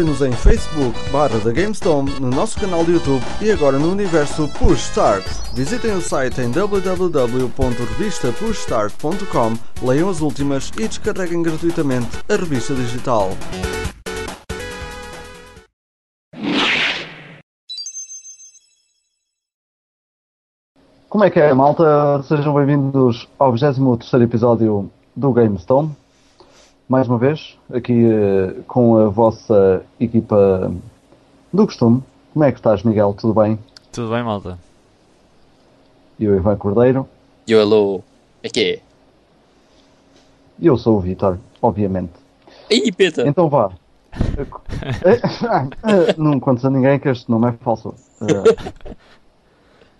Encontre-nos em Facebook barra da GameStone, no nosso canal de YouTube e agora no universo Push Start. Visitem o site em www.revistapushstart.com, leiam as últimas e descarreguem gratuitamente a revista digital. Como é que é, malta? Sejam bem-vindos ao 23 episódio do GameStone. Mais uma vez, aqui uh, com a vossa equipa do costume. Como é que estás, Miguel? Tudo bem? Tudo bem, malta? E o Ivan Cordeiro. E o Alô. É que é? E eu sou o Vitor, obviamente. Ih, peta! Então vá. Não contes a ninguém que este nome é falso. Uh,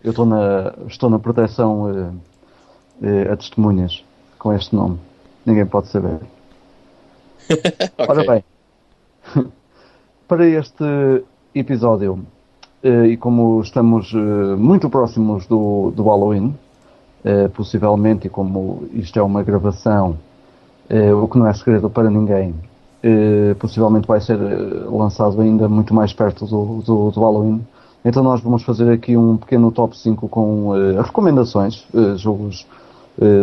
eu estou na, estou na proteção uh, a testemunhas com este nome. Ninguém pode saber. okay. Ora bem, para este episódio, uh, e como estamos muito próximos do, do Halloween, possivelmente, e como isto é uma gravação, o que não é segredo para ninguém, possivelmente vai ser lançado ainda muito mais perto do, do, do Halloween então nós vamos fazer aqui um pequeno top 5 com uh, recomendações, uh, jogos,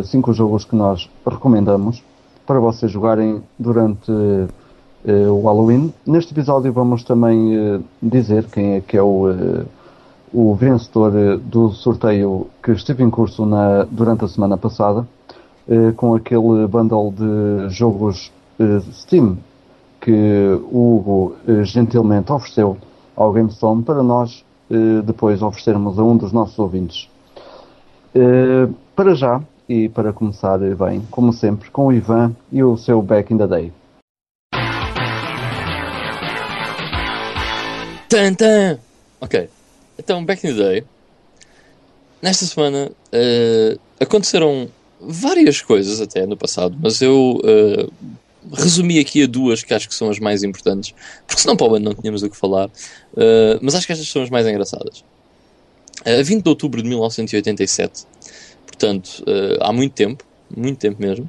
5 uh, jogos que nós recomendamos para vocês jogarem durante o Halloween. Neste episódio vamos também dizer quem é que é o, o vencedor do sorteio que esteve em curso na, durante a semana passada, com aquele bundle de jogos Steam que o Hugo gentilmente ofereceu ao GameStone para nós depois oferecermos a um dos nossos ouvintes. Para já, e para começar bem, como sempre, com o Ivan e o seu Back in the Day. Tan, tan. Ok, então Back in the Day. Nesta semana uh, aconteceram várias coisas até no passado, mas eu uh, resumi aqui a duas que acho que são as mais importantes, porque senão para o ano não tínhamos o que falar, uh, mas acho que estas são as mais engraçadas. A 20 de outubro de 1987, portanto, uh, há muito tempo, muito tempo mesmo.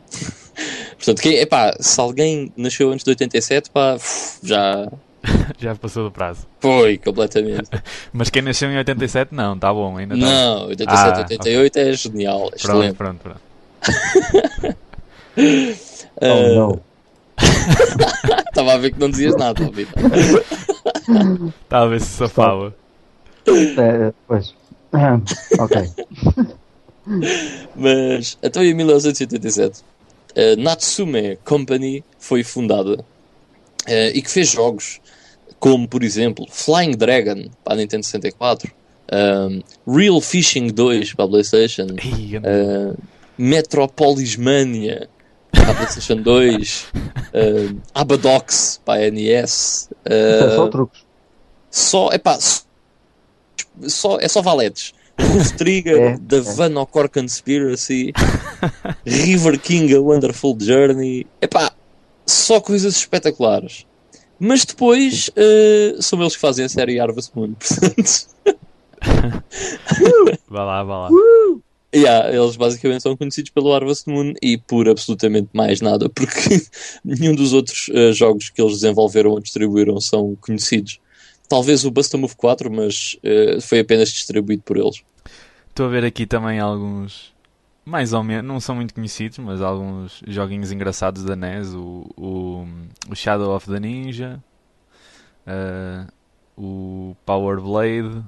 portanto, quem, epá, se alguém nasceu antes de 87, pá, já. já passou do prazo. Foi, completamente. mas quem nasceu em 87, não, está bom, ainda tá Não, 87, ah, 88 okay. é genial, é pronto, excelente. Pronto, pronto. oh, não. Estava a ver que não dizias nada, Vitor. Estava a ver se safava. É, pois. ok. Mas, então em 1987, a Natsume Company foi fundada uh, e que fez jogos como, por exemplo, Flying Dragon para a Nintendo 64, um, Real Fishing 2 para a PlayStation, uh, Metropolis Mania para a PlayStation 2, uh, Abadox para a NES. Uh, é só truques. Só, epá, só, é só valetes. Roof Trigger, é, The é. Vanocor Conspiracy, River King, A Wonderful Journey. Epá, só coisas espetaculares. Mas depois uh, são eles que fazem a série Harvest Moon, portanto. vá lá, vá lá. Uh! Yeah, eles basicamente são conhecidos pelo Harvest Moon e por absolutamente mais nada, porque nenhum dos outros uh, jogos que eles desenvolveram ou distribuíram são conhecidos. Talvez o Busta Move 4, mas uh, foi apenas distribuído por eles. Estou a ver aqui também alguns, mais ou menos, não são muito conhecidos, mas alguns joguinhos engraçados da NES: o, o, o Shadow of the Ninja, uh, o Power Blade,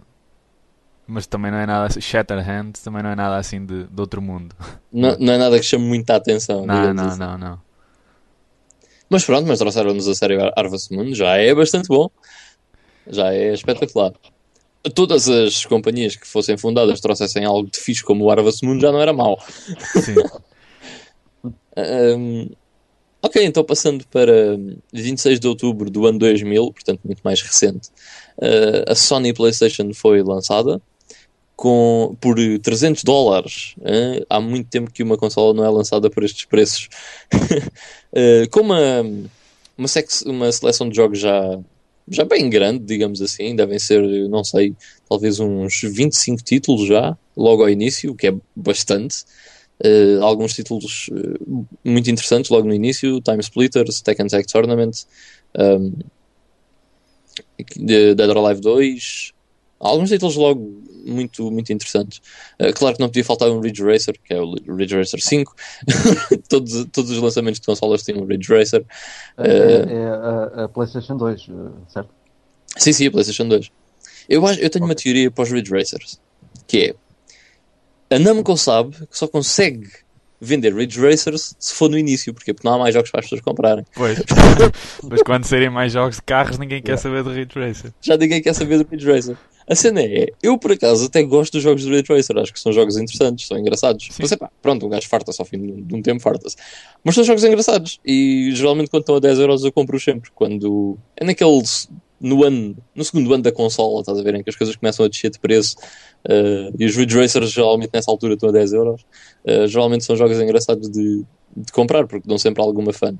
mas também não é nada assim, Shatterhand também não é nada assim de, de outro mundo. Não, não é nada que chame muita atenção. Não, não, assim. não, não. Mas pronto, mas trouxeram-nos a série Harvest Moon, já é bastante bom. Já é espetacular. Todas as companhias que fossem fundadas trouxessem algo de fixe como o Harvest Moon já não era mau. Sim. um, ok, então passando para 26 de outubro do ano 2000, portanto muito mais recente, uh, a Sony PlayStation foi lançada com, por 300 dólares. Hein? Há muito tempo que uma consola não é lançada por estes preços. uh, com uma, uma, uma seleção de jogos já, já bem grande, digamos assim. Devem ser, não sei, talvez uns 25 títulos já, logo ao início, o que é bastante. Uh, alguns títulos uh, muito interessantes logo no início: Time Splitters, Tekken Tag Tournament, um, Dead or Alive 2. Alguns títulos logo muito, muito interessantes. Uh, claro que não podia faltar um Ridge Racer, que é o Ridge Racer 5. todos, todos os lançamentos de consolas têm um Ridge Racer. É, é a, a, PlayStation 2, certo? Sim, sim, a PlayStation 2. Eu, acho, eu tenho okay. uma teoria para os Ridge Racers, que é a Namco sabe que só consegue vender Ridge Racers se for no início, porque, porque não há mais jogos para as pessoas comprarem. Pois, mas quando serem mais jogos de carros, ninguém quer saber do Ridge Racer. Já ninguém quer saber do Ridge Racer. A cena é, eu por acaso até gosto dos jogos do Ridge Racer, acho que são jogos interessantes, são engraçados. Sim. Mas é pá, pronto, um gajo farta-se ao fim de um tempo, farta-se. Mas são jogos engraçados e geralmente quando estão a 10€ euros eu compro sempre. Quando é naqueles no ano, no segundo ano da consola, estás a ver, em que as coisas começam a descer de preço uh, e os Ridge Racers geralmente nessa altura estão a 10 euros, uh, geralmente são jogos engraçados de, de comprar porque dão sempre alguma fã.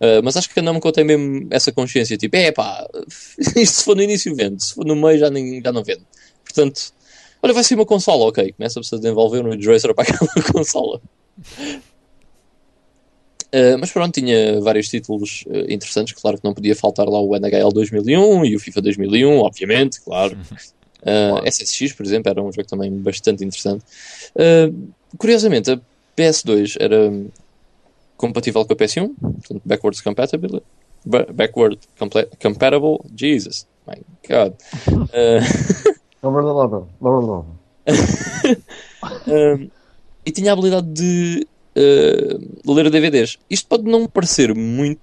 Uh, mas acho que a Namco tem mesmo essa consciência, tipo, é pá, isto se for no início vende, se for no meio já, nem, já não vende. Portanto, olha, vai ser uma consola, ok, começa-se a desenvolver um Ridge Racer para aquela consola. Uh, mas pronto, tinha vários títulos uh, interessantes. Claro que não podia faltar lá o NHL 2001 e o FIFA 2001, obviamente, claro. Uh, eh, SSX, por exemplo, era um jogo também bastante interessante. curiosamente, a PS2 era compatível com a PS1, portanto, backwards compatible. Backward compatible, Jesus, my God. e tinha a habilidade de uh, ler DVDs. Isto pode não parecer muito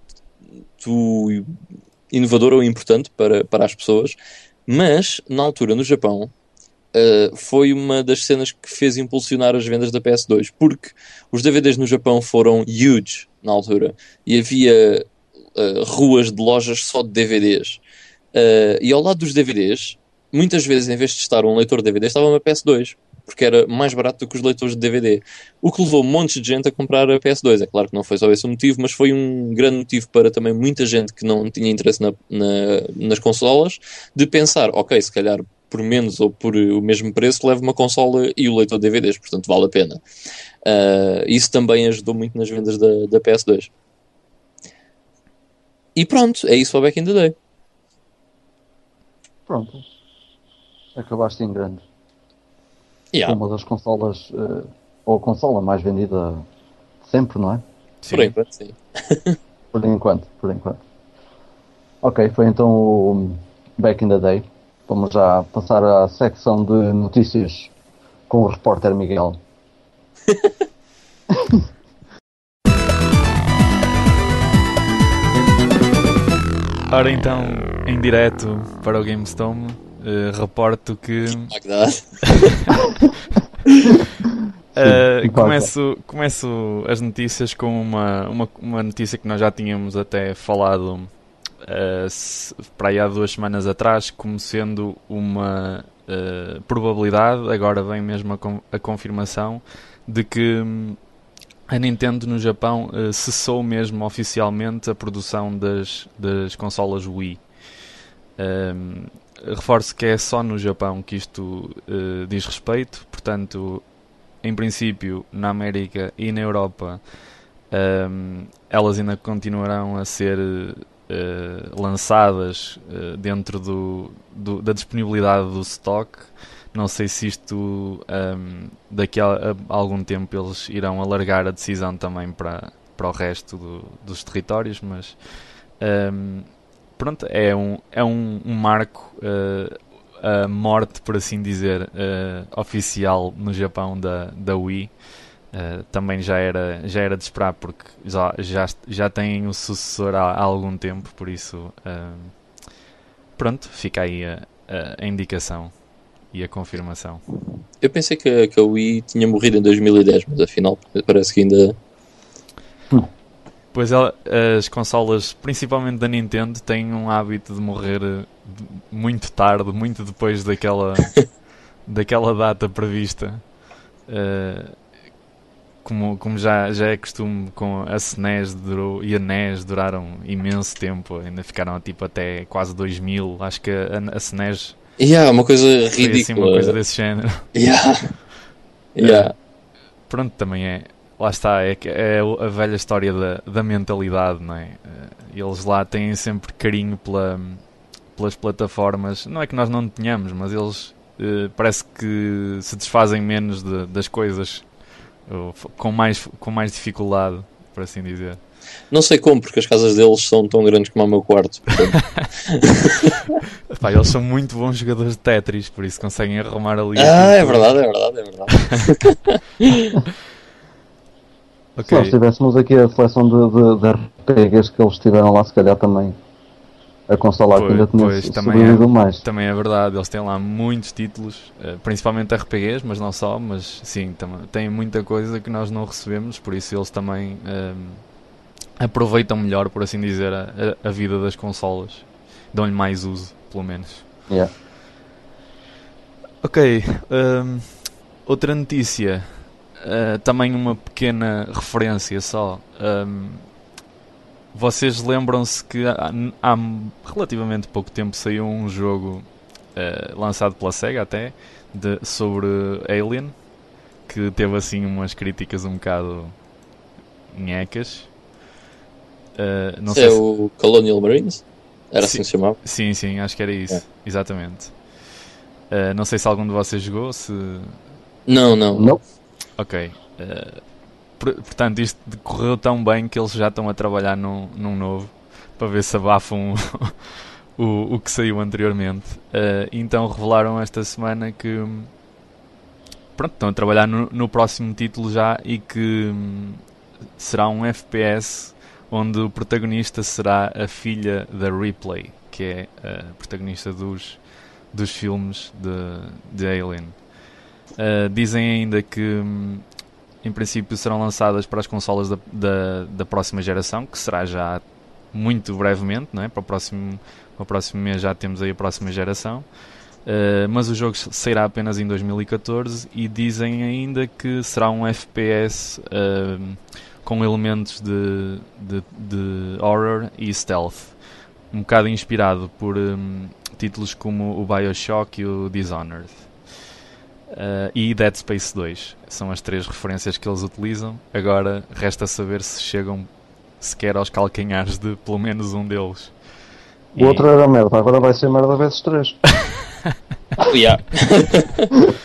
inovador ou importante para, para as pessoas, mas na altura no Japão uh, foi uma das cenas que fez impulsionar as vendas da PS2, porque os DVDs no Japão foram huge na altura e havia uh, ruas de lojas só de DVDs. Uh, e ao lado dos DVDs, muitas vezes em vez de estar um leitor de DVD, estava uma PS2 porque era mais barato do que os leitores de DVD. O que levou um monte de gente a comprar a PS2. É claro que não foi só esse o motivo, mas foi um grande motivo para também muita gente que não tinha interesse na, na, nas consolas de pensar, ok, se calhar por menos ou por o mesmo preço leva uma consola e o leitor de DVDs, portanto vale a pena. Uh, isso também ajudou muito nas vendas da, da PS2. E pronto, é isso para Back in the Day. Pronto. Acabaste em grande. Yeah. Uma das consolas, uh, ou a consola mais vendida sempre, não é? Sim. Por enquanto, sim. por enquanto, por enquanto. Ok, foi então o Back in the Day. Vamos já passar à secção de notícias com o repórter Miguel. Ora então, em direto para o GameStone, uh, reporto que. uh, começo, começo as notícias com uma, uma, uma notícia que nós já tínhamos até falado uh, para aí há duas semanas atrás, como sendo uma uh, probabilidade, agora vem mesmo a, a, confirmação, de que hum, a Nintendo no Japão uh, cessou mesmo oficialmente a produção das, das consolas Wii. Um, reforço que é só no Japão que isto diz respeito, portanto, em princípio, na América e na Europa, um, ehm, elas ainda continuarão a ser uh, lançadas uh, dentro do, do, da disponibilidade do stock. Não sei se isto um, ehm, daqui a, a, algum tempo eles irão alargar a decisão também para, para o resto do, dos territórios, mas um, ehm, pronto, é um, é um, um marco, uh, a morte, por assim dizer, oficial no Japão da, da Wii. Uh, também já era, já era de esperar porque já, já, já tem o sucessor há, há algum tempo, por isso pronto, fica aí a, a, indicação e a confirmação. Eu pensei que, que a Wii tinha morrido em 2010, mas afinal parece que ainda Pois ela, as consolas, principalmente da Nintendo, têm um hábito de morrer eh, muito tarde, muito depois daquela, daquela data prevista. Uh, como, como já, já é costume com a SNES durou, e a NES duraram imenso tempo, ainda ficaram tipo até quase 2000. Acho que a, a SNES. Yeah, uma coisa ridícula. Assim, uma coisa desse género. Yeah. Yeah. Uh, pronto, também é lá está, é, é a velha história da, da mentalidade, não é? Eh, Eles lá têm sempre carinho pela, pelas plataformas. Não é que nós não tenhamos, mas eles eh, parece que se desfazem menos de- das coisas com mais, com mais dificuldade, por assim dizer. Não sei como, porque as casas deles são tão grandes como o meu quarto. Pá, eles são muito bons jogadores de Tetris, por isso conseguem arrumar ali. ah, é aquilo verdade, é verdade, é verdade. tudo. Se nós tivéssemos aqui a seleção de, de, de RPGs que eles tiveram lá, se calhar também a consola Pois- ainda tinha pois, sobrevivido é. mais. Também é verdade, eles têm lá muitos títulos, eh, principalmente RPGs, mas não só, mas sim, têm muita coisa que nós não recebemos, por isso eles também ehm, aproveitam melhor, por assim dizer, a, a- vida das consolas. Dão-lhe mais uso, pelo menos. Yeah. Ok, ehm, outra notícia, eh, também uma pequena referência só. Ehm, vocês lembram-se que há, há relativamente pouco tempo saiu um jogo eh, lançado pela SEGA até de- sobre Alien que teve assim umas críticas um bocado nhecas. Eh, não Isso sei é se- o Colonial Marines? Era assim Sim. que se chamava? Sim, sim, acho que era isso. É. Exatamente. Eh, não sei se algum de vocês jogou, se. Não, não. Não, Ok. Por- portanto, isto correu tão bem que eles já estão a trabalhar num, num novo para ver se abafam o, o que saiu anteriormente. Eh, então revelaram esta semana que pronto, estão a trabalhar no, no próximo título já e que hum, será um FPS onde o protagonista será a filha da Ripley, que é a protagonista dos, dos filmes de, de Alien. Uh, dizem ainda que hum, em princípio serão lançadas para as consolas da, da, da próxima geração, que será já muito brevemente, não é? para, o próximo, para o próximo mês já temos aí a próxima geração. Uh, mas o jogo sairá apenas em 2014 e dizem ainda que será um FPS hum, com elementos de, de, de horror e stealth, um bocado inspirado por hum, títulos como o Bioshock e o Dishonored. Uh, e Dead Space 2 são as três referências que eles utilizam. Agora resta saber se chegam sequer aos calcanhares de pelo menos um deles. o outro era merda, agora vai ser merda vezes 3. Yeah.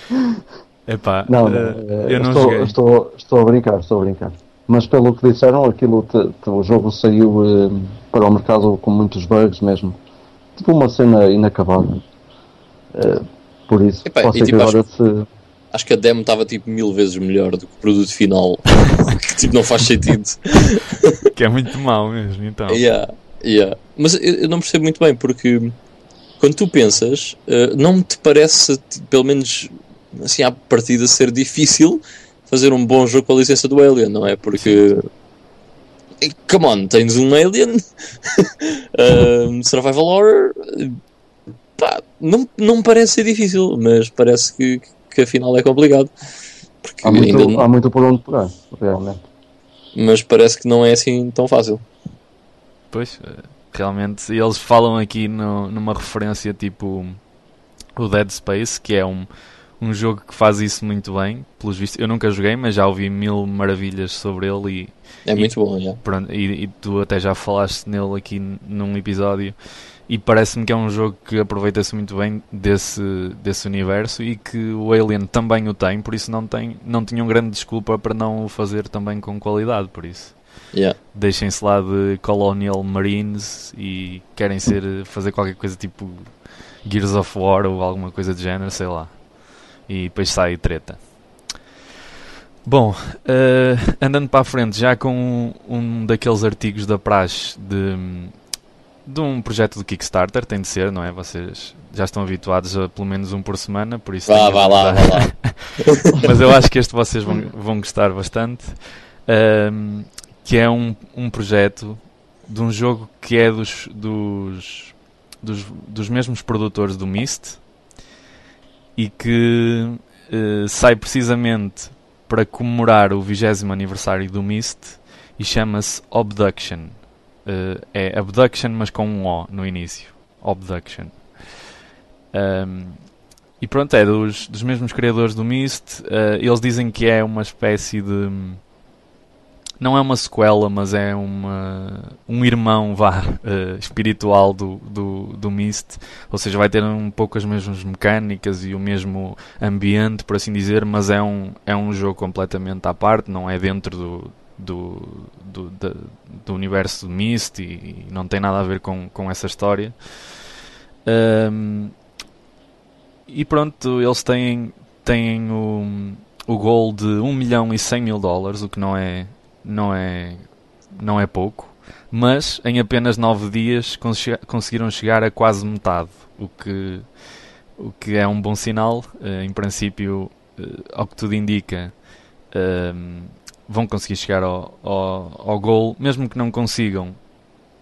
Epá, Não, uh, eu não estou, joguei. estou, estou a brincar, estou a brincar. Mas pelo que disseram, aquilo te- te- o jogo saiu eh, para o mercado com muitos bugs mesmo. Tipo uma cena inacabada. Eh, por isso, Epá, pode e tipo, agora se. Acho que a demo estava tipo mil vezes melhor do que o produto final. que tipo não faz sentido. Que é muito mau mesmo, então. Yeah, yeah. Mas eu, eu não percebo muito bem porque quando tu pensas, eh, não te parece, pelo menos assim à partida, ser difícil fazer um bom jogo com a licença do Alien, não é? Porque. Eh, Come on, tens um Alien, um, Survival Horror, eh, pá, não, não me parece ser difícil, mas parece que, que afinal é complicado. Porque Há muito, ainda não- há muito por onde pegar, realmente. mas parece que não é assim tão fácil. Pois, eh, realmente, eles falam aqui no- numa referência tipo o Dead Space, que é um, um jogo que faz isso muito bem, pelos vistos. Eu nunca joguei, mas já ouvi mil maravilhas sobre ele e, É E- muito bom, já. pronto, e, e tu até já falaste nele aqui num episódio. E parece-me que é um jogo que aproveita-se muito bem desse, desse universo e que o Alien também o tem, por isso não, tem, não tinham grande desculpa para não o fazer também com qualidade, por isso Yeah. deixem-se lá de Colonial Marines e querem ser fazer qualquer coisa tipo Gears of War ou alguma coisa do género, sei lá. E depois sai treta. Bom, eh, andando para a frente, já com um, um daqueles artigos da praxe de, de um projeto do Kickstarter, tem de ser, não é? Vocês já estão habituados a pelo menos um por semana, por isso Vá, vá lá, vá lá. mas eu acho que este vocês vão, vão gostar bastante. Ahm, que é um, um projeto de um jogo que é dos, dos, dos, dos mesmos produtores do Myst e que eh, sai precisamente para comemorar o 20 aniversário do Myst e chama-se Obduction. Eh, é Abduction, mas com um O no início. Obduction. Ahm, e pronto, é dos, dos mesmos criadores do Myst. eh, eles dizem que é uma espécie de, não é uma sequela, mas é uma, um irmão vá, uh, espiritual do, do, do Myst. Ou seja, vai ter um pouco as mesmas mecânicas e o mesmo ambiente, por assim dizer, mas é um, é um jogo completamente à parte, não é dentro do, do, do, do, do universo do Myst e, e, não tem nada a ver com, com essa história. Um, e pronto, eles têm, têm o, o gol de 1 milhão e 100 mil dólares, o que não é, não é, não é pouco, mas em apenas 9 dias conseguiram chegar a quase metade, o que, o que é um bom sinal. Uh, em princípio, uh, ao que tudo indica, uh, vão conseguir chegar ao, ao, ao gol, mesmo que não consigam.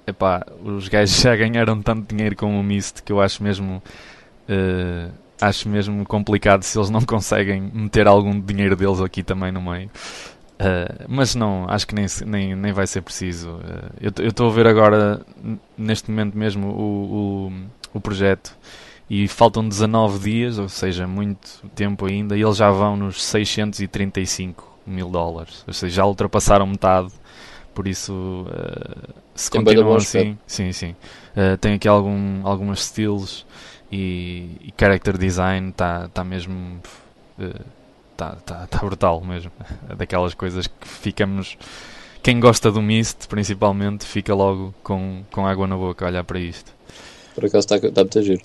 Epá, os gajos já ganharam tanto dinheiro com o Mist que eu acho mesmo uh, acho mesmo complicado se eles não conseguem meter algum dinheiro deles aqui também no meio. Uh, mas não, acho que nem, nem, nem vai ser preciso. Uh, eu estou a ver agora, neste momento mesmo, o, o, o, projeto e faltam 19 dias, ou seja, muito tempo ainda, e eles já vão nos 635 mil dólares. Ou seja, já ultrapassaram metade. Por isso, uh, se tem continuam assim, sim, sim. tem aqui algum, algumas styles e, e character design está tá mesmo está tá, tá brutal mesmo daquelas coisas que ficamos quem gosta do Mist principalmente fica logo com, com água na boca a olhar para isto por acaso está tá muito giro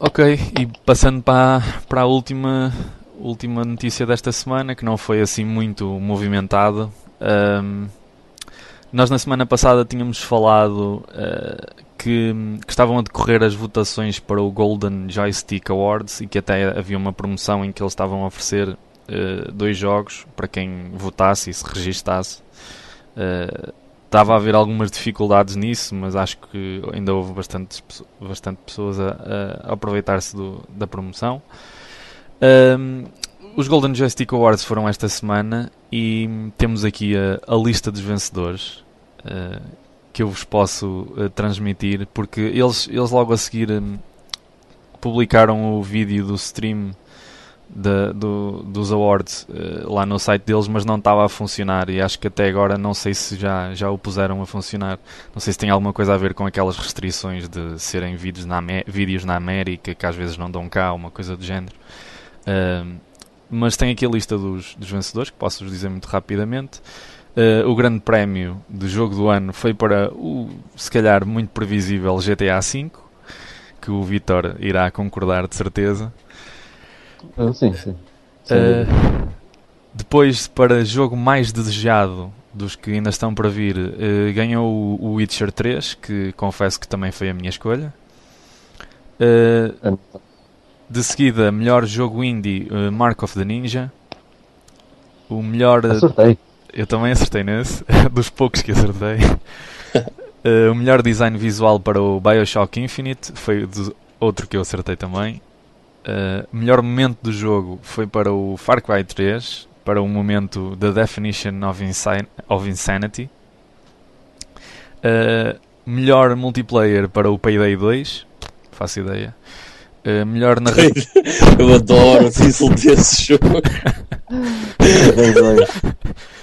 ok e passando para, para a última última notícia desta semana que não foi assim muito movimentada um, nós na semana passada tínhamos falado uh, que, que, estavam a decorrer as votações para o Golden Joystick Awards e que até havia uma promoção em que eles estavam a oferecer uh, dois jogos para quem votasse e se registasse. Uh, estava a haver algumas dificuldades nisso, mas acho que ainda houve bastante, bastante pessoas a, a aproveitar-se da promoção. Um, os Golden Joystick Awards foram esta semana e temos aqui a, a lista dos vencedores uh, que eu vos posso uh, transmitir, porque eles, eles logo a seguir um, publicaram o vídeo do stream do, dos awards uh, lá no site deles, mas não estava a funcionar e acho que até agora não sei se já, já o puseram a funcionar. Não sei se tem alguma coisa a ver com aquelas restrições de serem vídeos na, vídeos na América que às vezes não dão cá, uma coisa do género. Uh, mas tem aqui a lista dos, dos vencedores, que posso-vos dizer muito rapidamente. Uh, o grande prémio do jogo do ano foi para o, se calhar, muito previsível GTA V, que o Vitor irá concordar de certeza. Uh, sim, sim. Uh, depois, para jogo mais desejado dos que ainda estão para vir, ganhou o Witcher 3, que confesso que também foi a minha escolha. De seguida, melhor jogo indie, uh, Mark of the Ninja. O melhor. Acertei. Eu também acertei nesse, dos poucos que acertei. uh, o melhor design visual para o Bioshock Infinite foi do outro que eu acertei também. Uh, melhor momento do jogo foi para o Far Cry 3, para o momento The Definition of, Insan of Insanity. Uh, melhor multiplayer para o Payday 2, faço ideia. Uh, melhor narrativa. eu adoro o título desse jogo.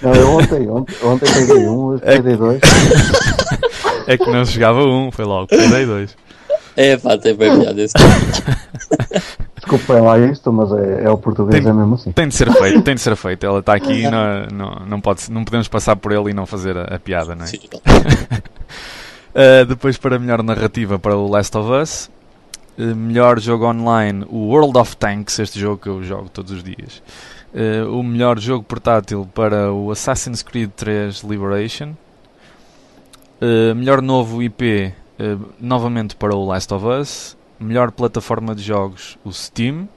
não, eu ontem, ontem, ontem peguei um, hoje é peguei dois. É que não chegava um, foi logo, peguei dois. É pá, tem bem melhor desse. Desculpem lá isto, mas é, é o português, tem, é mesmo assim. Tem de ser feito, tem de ser feito. Ela está aqui e não, não, não, pode, não podemos passar por ele e não fazer a, a piada, não é? Sim, uh, depois para melhor narrativa para o Last of Us. Eh, melhor jogo online, o World of Tanks, este jogo que eu jogo todos os dias. Uh, o melhor jogo portátil para o Assassin's Creed 3 Liberation. Uh, melhor novo IP, novamente para o Last of Us. Melhor plataforma de jogos, o Steam.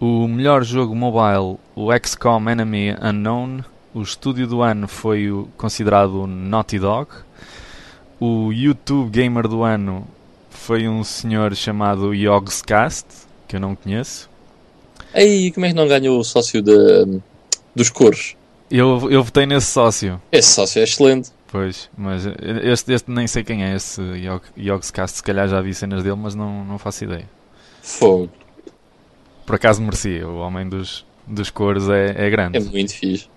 O melhor jogo mobile, o XCOM Enemy Unknown. O estúdio do ano foi o, considerado o Naughty Dog. O YouTube Gamer do ano foi um senhor chamado Yogscast, que eu não conheço. Ei, como é que não ganhou o sócio de, dos cores? Eu, eu votei nesse sócio. Esse sócio é excelente. Pois, mas este, este nem sei quem é esse Yogscast, se calhar já vi cenas dele, mas não, não faço ideia. Fogo. Por acaso merecia, o homem dos, dos cores é, é grande. É muito fixe.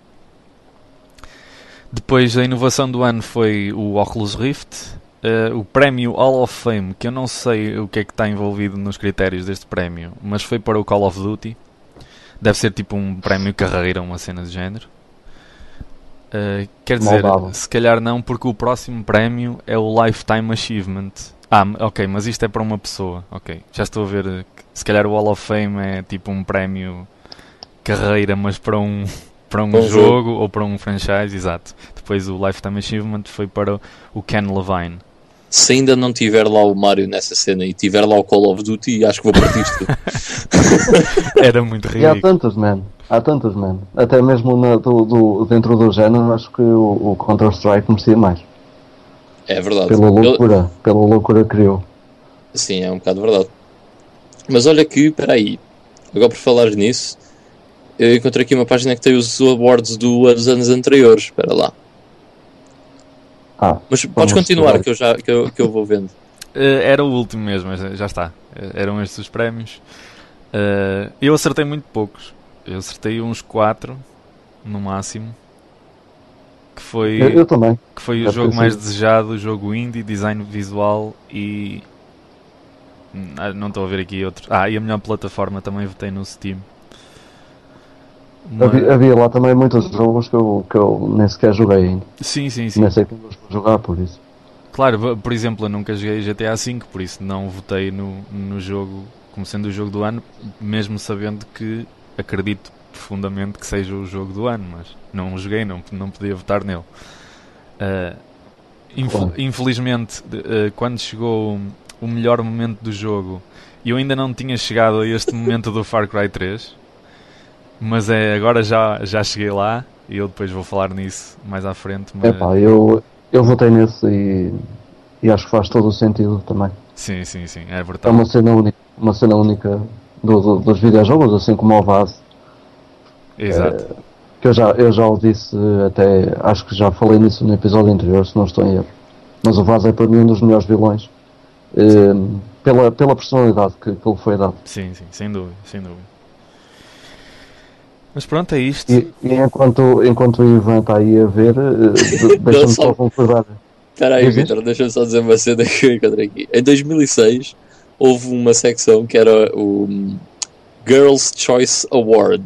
Depois a inovação do ano foi o Oculus Rift, uh, o prémio Hall of Fame, que eu não sei o que é que está envolvido nos critérios deste prémio, mas foi para o Call of Duty. Deve ser tipo um prémio carreira, uma cena de género. Uh, quer dizer, Moldável. se calhar não, porque o próximo prémio é o Lifetime Achievement. Ah, ok, mas isto é para uma pessoa. Ok, já estou a ver. que Se calhar o Hall of Fame é tipo um prémio carreira, mas para um, para um jogo, ou para um franchise, exato. Depois o Lifetime Achievement foi para o Ken Levine. Se ainda não tiver lá o Mario nessa cena e tiver lá o Call of Duty, acho que vou partir isto. Era muito E há ridículo. tantos, man. Há tantos, man. Até mesmo na- do, do- dentro do género, acho que o, o Counter-Strike merecia mais. É verdade. Pela Eu- loucura, pela loucura que criou. Sim, é um bocado verdade. Mas olha que, espera aí, agora por falar nisso, eu encontrei aqui uma página que tem os awards do- dos anos anteriores. Espera lá. Ah, Mas podes continuar, que eu, já, que, eu, que eu vou vendo. Eh, era o último mesmo, mas já está. Eh, eram estes os prémios. Eh, eu acertei muito poucos. Eu acertei uns 4 no máximo. Que foi, eu, eu também. que foi o jogo pensei. mais desejado, o jogo indie, design visual e. Ah, Não estou a ver aqui outro. Ah, e a melhor plataforma também votei no Steam. Uma- Havia, havia lá também muitos jogos que eu, que eu nem sequer joguei ainda. Sim, sim, sim. Nem sei como jogar por isso. Claro, por exemplo, eu nunca joguei GTA V, por isso não votei no, no jogo como sendo o jogo do ano, mesmo sabendo que acredito profundamente que seja o jogo do ano, mas não o joguei, não, não podia votar nele. Claro. Infelizmente, ah, quando chegou o melhor momento do jogo, eu ainda não tinha chegado a este momento do Far Cry 3, mas é, agora já, já cheguei lá e eu depois vou falar nisso mais à frente. Mas... Epá, eu, eu votei nesse e, e acho que faz todo o sentido também. Sim, sim, sim, é É brutal. uma cena única, uma cena única do- do- dos videojogos, assim como o Vaz. Exato. Que eu já, eu já o disse até, acho que já falei nisso no episódio anterior, se não estou em erro. Mas o Vaz é para mim um dos melhores vilões. eh, pela, pela personalidade que, que ele foi dado. Sim, sim, sem dúvida, sem dúvida. Mas pronto, é isto. E, e enquanto, enquanto o Ivan está aí a ver, eh, de- deixa-me só- concordar. Espera aí. Vitor, deixa-me só dizer uma cena que eu encontrei aqui. Em 2006, houve uma secção que era o Girls' Choice Award.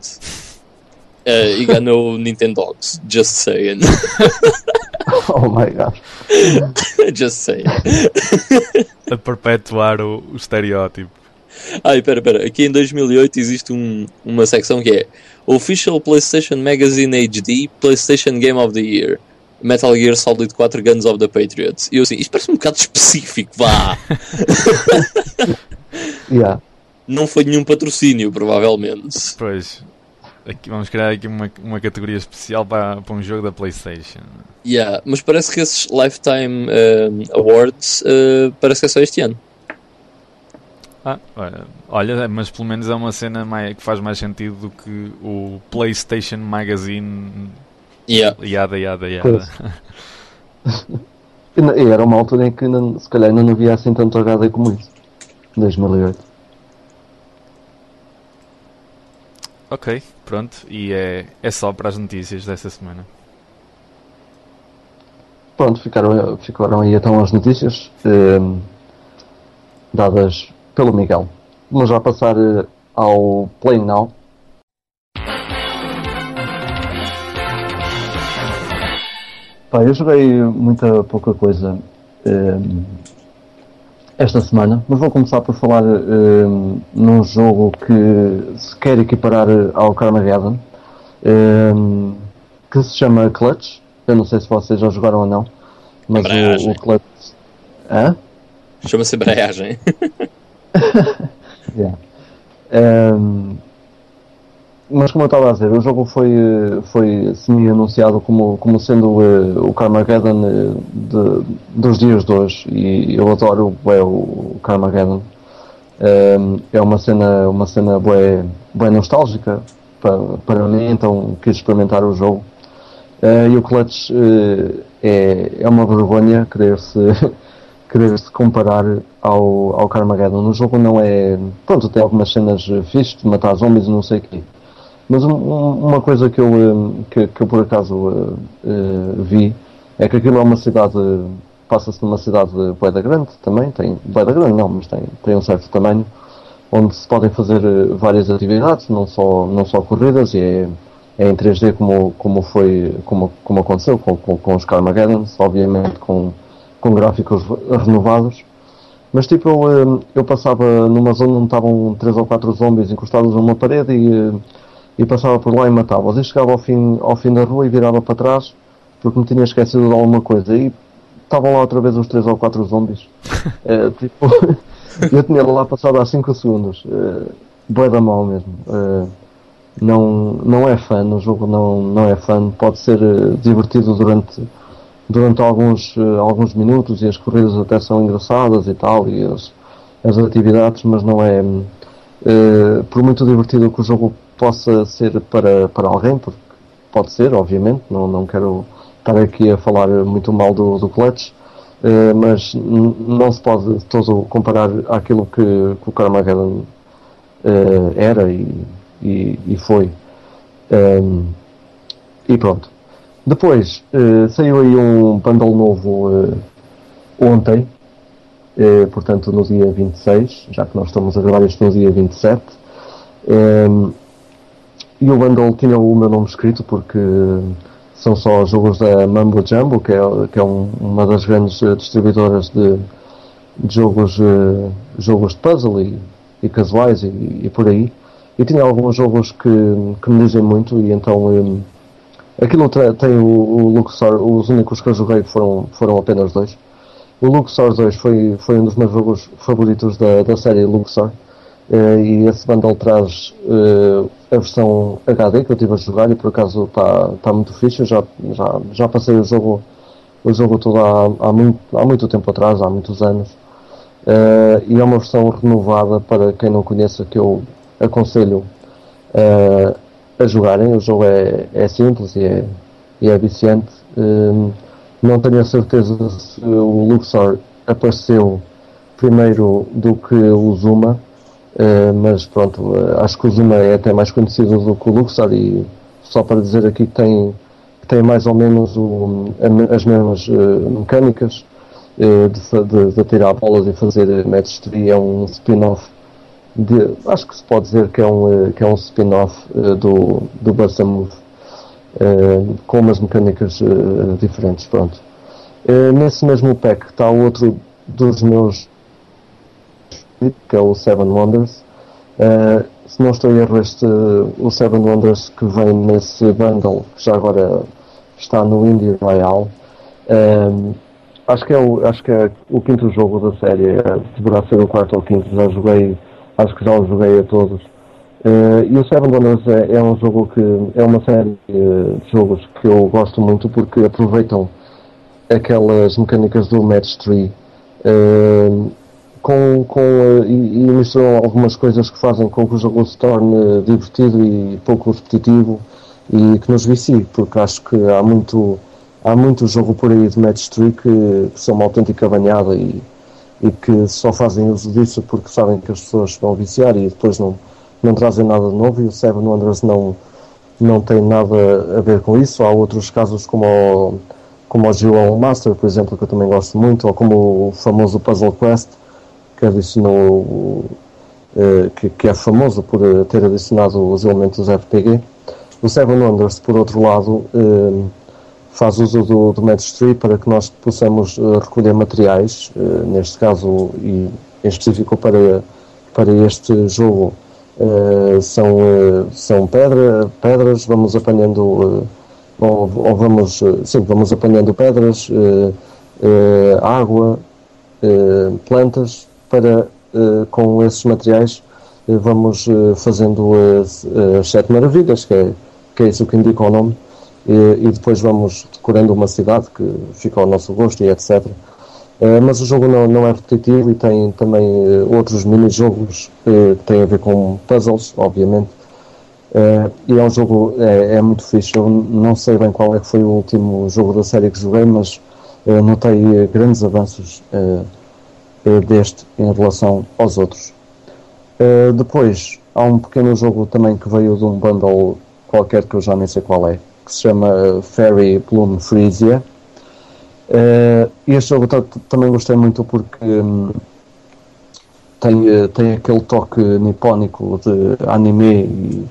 Eh, e ganhou o Nintendogs, just saying. Oh my god. just saying. A perpetuar o, o estereótipo. Ai, espera, espera. Aqui em 2008 existe um- uma secção que é Official PlayStation Magazine HD PlayStation Game of the Year. Metal Gear Solid 4 Guns of the Patriots. E eu assim, isto parece um bocado específico, vá! Yeah. Não foi nenhum patrocínio, provavelmente. Pois, aqui, vamos criar aqui uma, uma categoria especial para, para um jogo da PlayStation. Yeah, mas parece que esses Lifetime um, Awards uh, parece que é só este ano. Ah, olha, olha, mas pelo menos é uma cena mais, que faz mais sentido do que o PlayStation Magazine. Yeah. Yada, yada, yada. E, e era uma altura em que ainda- se calhar ainda não havia assim tanto HD como isso. 2008. Ok, pronto. E é, é só para as notícias dessa semana. Pronto, ficaram, ficaram aí então as notícias ehm, dadas pelo Miguel. Vamos já passar eh, ao Play Now. Pá, eu joguei muita pouca coisa ehm, esta semana, mas vou começar por falar ehm, num jogo que se quer equiparar ao Carmageddon, ehm, que se chama Clutch. Eu não sei se vocês já jogaram ou não, mas o, o Clutch. Hã? Chama-se embreagem. Yeah. Ehm, mas como eu estava a dizer, o jogo foi, foi semi-anunciado como, como sendo eh, o Carmageddon eh, de- dos dias de hoje e eu adoro o Carmageddon. Ehm, é uma cena, uma cena bué, bué nostálgica para, para mim, então quis experimentar o jogo. Eh, e o Clutch é, é uma vergonha querer-se querer-se comparar ao, ao Carmageddon. O jogo não é. Pronto, tem algumas cenas fixes de matar zombies e não sei o quê. Mas um, um, uma coisa que eu, eh, que, que eu por acaso uh, uh, vi é que aquilo é uma cidade, passa-se numa cidade boeda grande também, tem, boeda grande não, mas tem, tem um certo tamanho, onde se podem fazer várias atividades, não só, não só corridas, e é, é em 3D como, como foi, como, como aconteceu com, com, com os Carmageddons, obviamente com, com gráficos renovados, mas tipo, eu, eu passava numa zona onde estavam três ou quatro zombies encostados numa parede e, e passava por lá e matava-os. E chegava ao fim, ao fim da rua e virava para trás porque me tinha esquecido de alguma coisa. E estavam lá outra vez os três ou quatro zombies. é, tipo, eu tinha lá passado há 5 segundos. É, Boa da mal mesmo. É, não, não é fã, o jogo não, não é fã. Pode ser uh, divertido durante, durante alguns, alguns minutos e as corridas até são engraçadas e tal, e as, as atividades, mas não é. Por muito divertido que o jogo possa ser para, para alguém, porque pode ser, obviamente, não, não quero estar aqui a falar muito mal do, do Clutch, uh, mas não se pode todo comparar àquilo que, que o Carmageddon uh, era e, e, e foi. Um, ehm, e pronto. Depois uh, saiu aí um bundle novo ontem, portanto no dia 26, já que nós estamos a gravar isto no dia 27. Um, e o bundle tinha o meu nome escrito porque são só jogos da Mambo Jumbo, que é, que é um, uma das grandes eh, distribuidoras de, de jogos, uh, jogos de puzzle e, e casuais e, e, por aí. E tinha alguns jogos que, que me dizem muito e então um, aquilo tem o, o Luxor, os únicos que eu joguei foram, foram apenas dois. O Luxor 2 foi, foi um dos meus jogos favoritos da, da série Luxor. Uh, e esse bundle traz a versão HD que eu estive a jogar e por acaso está tá muito fixe. Eu já, já, já passei o jogo, o jogo todo há, há, muito, há muito tempo atrás, há muitos anos. Uh, e é uma versão renovada para quem não conheça que eu aconselho a jogarem. O jogo é, é simples e é, e é viciante. não tenho a certeza se o Luxor apareceu primeiro do que o Zuma Uh, mas pronto, uh, acho que o Zuma é até mais conhecido do que o Luxor e só para dizer aqui que tem, que tem mais ou menos o, as mesmas uh, mecânicas de, de, de, tirar bolas e fazer match 3 é um spin-off de, acho que se pode dizer que é um, que é um spin-off do, do Buster Move com umas mecânicas diferentes, pronto. nesse mesmo pack está outro dos meus que é o Seven Wonders. Uh, se não estou em erro, este, o Seven Wonders que vem nesse bundle, que já agora está no Indie Royale, um, acho, que é o, acho que é o quinto jogo da série, é, deverá ser o quarto ou quinto, já joguei, acho que já o joguei a todos. Uh, e o Seven Wonders é, é, um jogo que é uma série de jogos que eu gosto muito porque aproveitam aquelas mecânicas do Match 3 uh, com, com, eh, e, e misturam algumas coisas que fazem com que o jogo se torne divertido e pouco repetitivo e que nos vicie, porque acho que há muito, há muito jogo por aí de match 3 que, que são uma autêntica banhada e, e que só fazem uso disso porque sabem que as pessoas vão viciar e depois não, não trazem nada de novo e o Seven Wonders não, não tem nada a ver com isso. Há outros casos como o, como o G1 Master, por exemplo, que eu também gosto muito, ou como o famoso Puzzle Quest, que adicionou, uh, que, que, é famoso por eh, ter adicionado os elementos RPG. O Seven Wonders, por outro lado, uh, faz uso do, do Match Tree para que nós possamos recolher materiais, neste caso e em específico para, para este jogo. são, são pedra, pedras, vamos apanhando ou, ou, vamos, sim, vamos apanhando pedras, água, plantas para, uh, com esses materiais, uh, vamos uh, fazendo as, as sete maravilhas, que é, que é isso que indica o nome, e, e, depois vamos decorando uma cidade que fica ao nosso gosto e etc. mas o jogo não, não é repetitivo e tem também outros mini-jogos que têm a ver com puzzles, obviamente. e é um jogo, é, é, muito fixe. Eu não sei bem qual é que foi o último jogo da série que joguei, mas notei grandes avanços deste em relação aos outros. Uh, depois, há um pequeno jogo também que veio de um bundle qualquer que eu já nem sei qual é, que se chama Fairy Bloom Freesia. Uh, este jogo também gostei muito porque um, tem, tem aquele toque nipónico de anime e,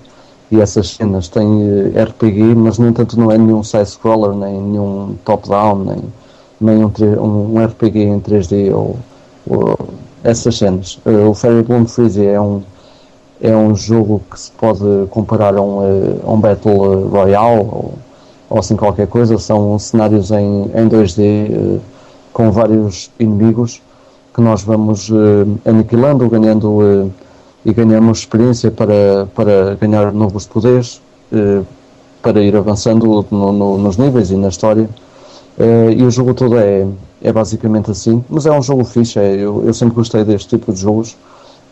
e essas cenas. Tem RPG, mas no entanto não é nenhum side-scroller, nem nenhum top-down, nem, nem um, um, RPG em 3D ou, essas cenas. O Fairy Bloom Freeze é um, é um jogo que se pode comparar a um, eh, a um Battle Royale ou, ou assim qualquer coisa. São cenários em, em 2D uh, eh, com vários inimigos que nós vamos uh, aniquilando, ganhando e ganhamos experiência para, para ganhar novos poderes, para ir avançando no, no, nos níveis e na história. e o jogo todo é, é basicamente assim. Mas é um jogo fixe, é, eu, eu sempre gostei deste tipo de jogos.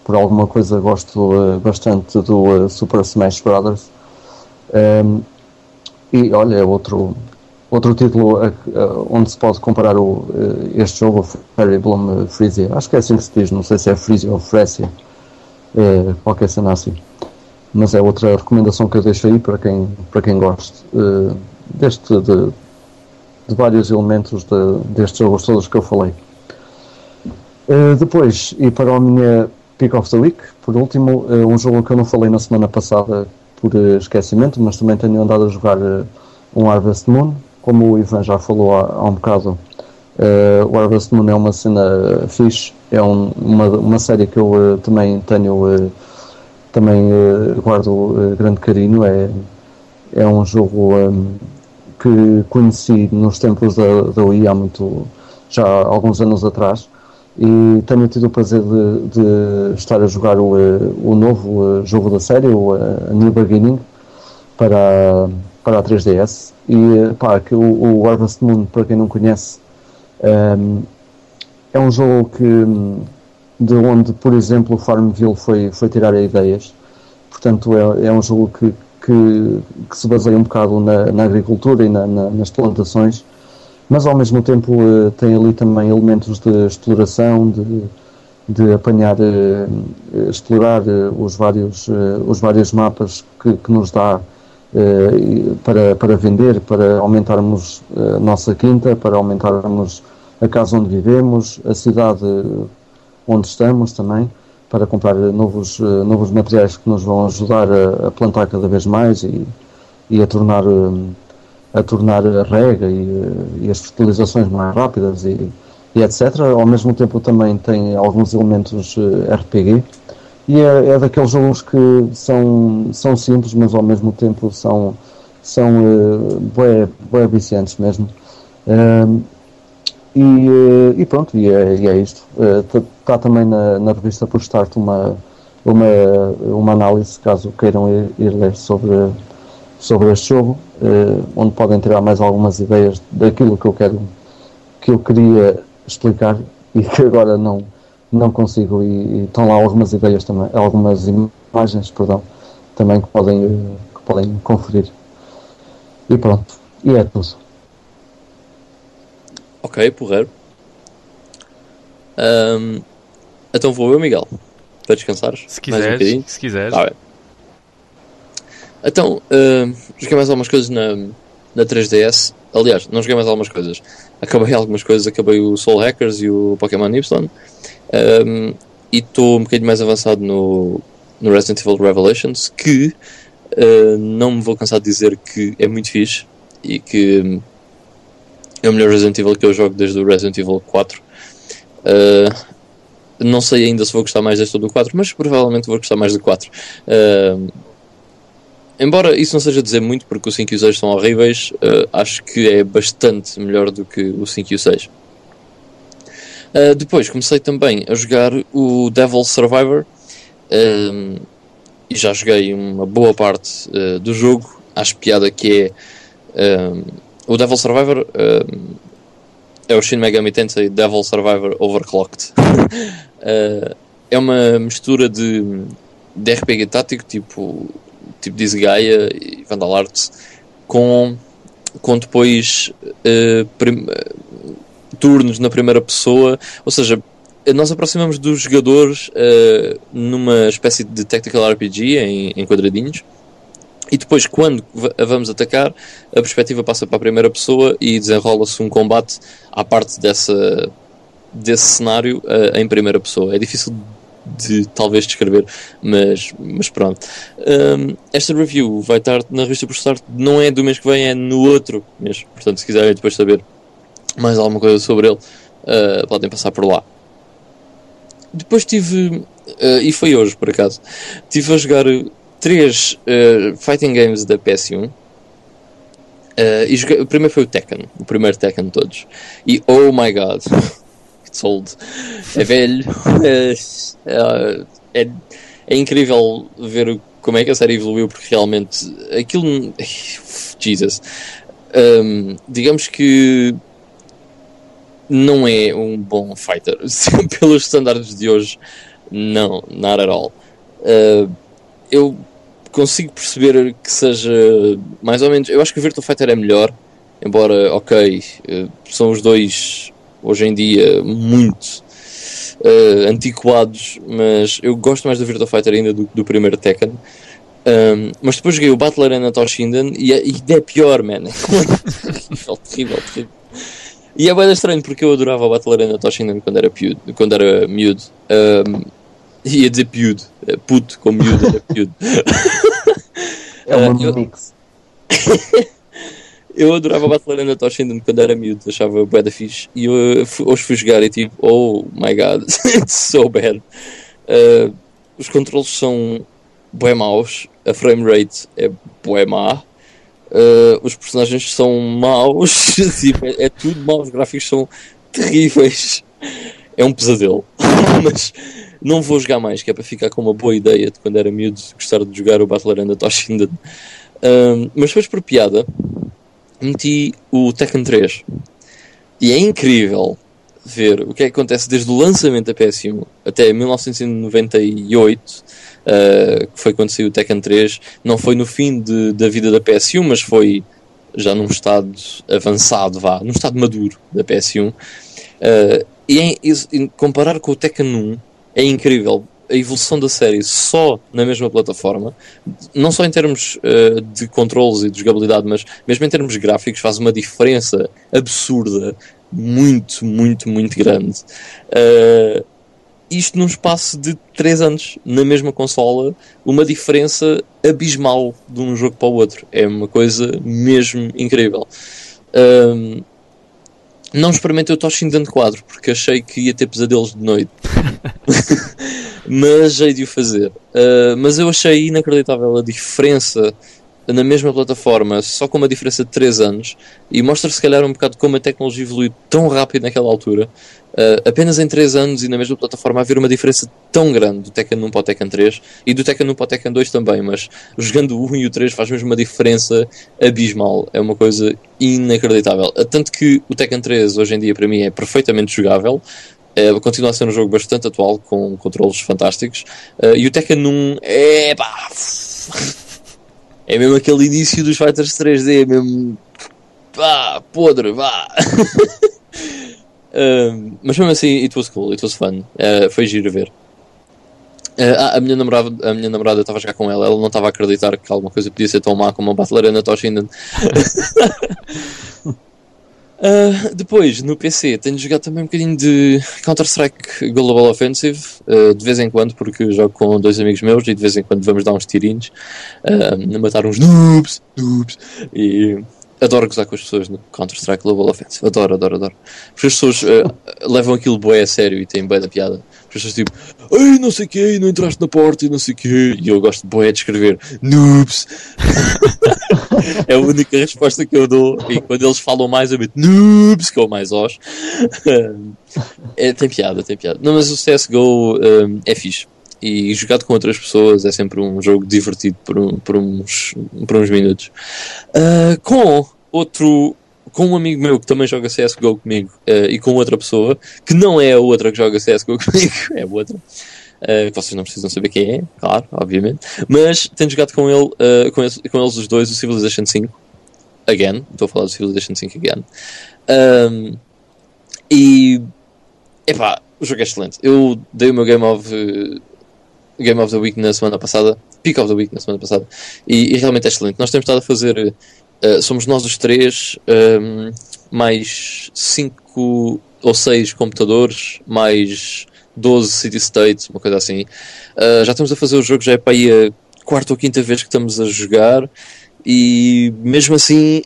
Por alguma coisa gosto uh, bastante do uh, Super Smash Brothers. Um, ehm, e olha, outro, outro título uh, onde se pode comparar o, este jogo, Fairy Bloom Freesia. Acho que é assim que se diz, não sei se é Freesia ou Fresia, qualquer cena assim. Mas é outra recomendação que eu deixo aí para quem, para quem goste deste, de, de vários elementos de, destes jogos todos que eu falei. Uh, depois, e para a minha Pick of the Week, por último, uh, um jogo que eu não falei na semana passada por uh, esquecimento, mas também tenho andado a jogar um Harvest Moon, como o Ivan já falou há, há um bocado. o Harvest Moon é uma cena fixe, é um, uma, uma série que eu também tenho, também guardo grande carinho, é, é um jogo um, que conheci nos tempos da, da UI há muito, já há alguns anos atrás e tenho tido o prazer de, de estar a jogar o, o novo jogo da série, o a New Beginning, para, para a 3DS. E pá, que o, o Harvest Moon, para quem não conhece, ehm, é um jogo que de onde, por exemplo, o Farmville foi, foi tirar ideias. Portanto, é, é um jogo que, que, que se baseia um bocado na, na agricultura e na, na, nas plantações, mas ao mesmo tempo uh, tem ali também elementos de exploração, de, de apanhar, uh, explorar uh, os, vários, os vários mapas que, que nos dá para, para vender, para aumentarmos a nossa quinta, para aumentarmos a casa onde vivemos, a cidade onde estamos também para comprar novos, eh, novos materiais que nos vão ajudar a, a plantar cada vez mais e, e a tornar eh, a tornar a rega e, eh, e as fertilizações mais rápidas e, e, etc. Ao mesmo tempo também tem alguns elementos RPG e é, é daqueles jogos que são, são simples, mas ao mesmo tempo são, são uh, bué, bué viciantes mesmo. Uh, e, e, pronto, e é, e é isto. Está também na, na revista por Start uma, uma, uma análise, caso queiram ir, ir ler sobre, sobre este jogo, eh, onde podem tirar mais algumas ideias daquilo que eu quero, que eu queria explicar e que agora não, não consigo. E, e estão lá algumas ideias também, algumas imagens, perdão, também que podem, que podem conferir. E pronto, e é tudo. Ok, porreiro. Um, então vou eu, Miguel, para descansares. Se quiseres, um se quiseres. Tá então, uh, joguei mais algumas coisas na, na 3DS. Aliás, não joguei mais algumas coisas. Acabei algumas coisas, acabei o Soul Hackers e o Pokémon Y. Um, e estou um bocadinho mais avançado no, no Resident Evil Revelations, que uh, não me vou cansar de dizer que é muito fixe e que é o melhor Resident Evil que eu jogo desde o Resident Evil 4. Uh, não sei ainda se vou gostar mais deste ou do 4, mas provavelmente vou gostar mais do 4. Uh, embora isso não seja dizer muito, porque o 5 e o 6 são horríveis, uh, acho que é bastante melhor do que o 5 e o 6. Uh, depois comecei também a jogar o Devil Survivor e já joguei uma boa parte do jogo. Acho piada que é o Devil Survivor é o Shin Megami Tensei Devil Survivor Overclocked. uh, é uma mistura de, de RPG tático, tipo, tipo Disgaea e Vandal Arts, com, com depois uh, turnos na primeira pessoa, ou seja, nós aproximamos dos jogadores uh, numa espécie de tactical RPG em, em quadradinhos. E depois, quando a vamos atacar, a perspectiva passa para a primeira pessoa e desenrola-se um combate à parte dessa, desse cenário uh, em primeira pessoa. É difícil de talvez descrever, mas, mas pronto. Um, esta review vai estar na revista por start, não é do mês que vem, é no outro mês. Portanto, se quiserem depois saber mais alguma coisa sobre ele, uh, podem passar por lá. Depois tive, uh, e foi hoje por acaso, tive a jogar três uh, fighting games da PS1. Uh, e joguei, o primeiro foi o Tekken, o primeiro Tekken de todos. E oh my god, it's old. É velho, é, é, é, incrível ver como é que a série evoluiu, porque realmente aquilo. Jesus. Um, digamos que não é um bom fighter. Pelos standards de hoje, não, not at all. Uh, eu consigo perceber que seja mais ou menos. Eu acho que o Virtua Fighter é melhor, embora, ok, uh, são os dois hoje em dia muito uh, antiquados, mas eu gosto mais do Virtua Fighter ainda do, do primeiro Tekken. Um, mas depois joguei o Battle Arena Toshinden e, é, e é pior, man. terrível, terrível, terrível. E é bem estranho porque eu adorava o Battle Arena Toshinden quando era, piudo, quando era miúdo. Um, ia dizer piudo, é puto com miúdo era piudo. É um uh, mix. eu adorava o Battle Arena Toshinden quando era miúdo, achava bué da fixe. E eu, hoje fui jogar e tipo, oh my god, it's so bad. Uh, os controles são bué maus, a frame rate é bué má. Uh, os personagens são maus, tipo, é, é, tudo mau, os gráficos são terríveis. É um pesadelo. Mas não vou jogar mais, que é para ficar com uma boa ideia de quando era miúdo gostar de jogar o Battle Arena Toshinden. Uh, mas depois por piada, meti o Tekken 3. E é incrível ver o que é que acontece desde o lançamento da PS1 até 1998 uh, que foi quando saiu o Tekken 3. Não foi no fim de, da vida da PS1, mas foi já num estado avançado, vá, num estado maduro da PS1. Uh, eh, e em, em, comparar com o Tekken 1 é incrível a evolução da série só na mesma plataforma, não só em termos uh, de controles e de jogabilidade, mas mesmo em termos gráficos, faz uma diferença absurda, muito, muito, muito grande. Uh, isto num espaço de 3 anos na mesma consola, uma diferença abismal de um jogo para o outro. É uma coisa mesmo incrível. Um, não experimentei o Toshinden 4 porque achei que ia ter pesadelos de noite, mas hei de o fazer. Uh, mas eu achei inacreditável a diferença na mesma plataforma, só com uma diferença de 3 anos, e mostra se calhar um bocado como a tecnologia evoluiu tão rápido naquela altura, uh, apenas em 3 anos e na mesma plataforma haver uma diferença tão grande do Tekken 1 para o Tekken 3 e do Tekken 1 para o Tekken 2 também, mas jogando o 1 e o 3 faz mesmo uma diferença abismal, é uma coisa inacreditável. Uh, tanto que o Tekken 3 hoje em dia para mim é perfeitamente jogável, Uh, continua a ser um jogo bastante atual, com controles fantásticos. Uh, e o Tekken 1 é pá, é mesmo aquele início dos Fighters 3D, é mesmo. pá, podre, vá. mas mesmo assim, it was cool, it was fun. Uh, foi giro ver. Uh, a minha namorada, a minha namorada estava a jogar com ela, ela não estava a acreditar que alguma coisa podia ser tão má como a Battle Arena Toshinden. Uh, depois, no PC, tenho jogado também um bocadinho de Counter-Strike Global Offensive, uh, de vez em quando, porque jogo com dois amigos meus e de vez em quando vamos dar uns tirinhos, uh, matar uns noobs, noobs, e adoro gozar com as pessoas no Counter-Strike Global Offensive, adoro, adoro, adoro. Porque as pessoas levam aquilo boé a sério e têm boé da piada. As pessoas tipo, ei, não sei o quê, não entraste na porta e não sei o quê, e eu gosto de boé de escrever noobs. é a única resposta que eu dou. E quando eles falam mais, eu meto noobs, que é o mais os. é, tem piada, tem piada. Não, mas o CSGO um, é fixe. E jogado com outras pessoas é sempre um jogo divertido por, um, por, uns, por uns minutos. Uh, com outro com um amigo meu que também joga CSGO comigo uh, e com outra pessoa, que não é a outra que joga CSGO comigo, é a outra, Uh, vocês não precisam saber quem é, claro, obviamente. Mas tenho jogado com, ele, uh, com, eles, com, eles, os dois o Civilization 5. Again. Estou a falar do Civilization 5 again. Um, e. Epá, o jogo é excelente. Eu dei o meu Game of, uh, Game of the Week na semana passada, Peak of the Week na semana passada, e, e realmente é excelente. Nós temos estado a fazer, uh, somos nós os três, um, mais cinco ou seis computadores, mais 12 City States, uma coisa assim. Uh, já estamos a fazer o jogo, já é para aí a quarta ou quinta vez que estamos a jogar, e mesmo assim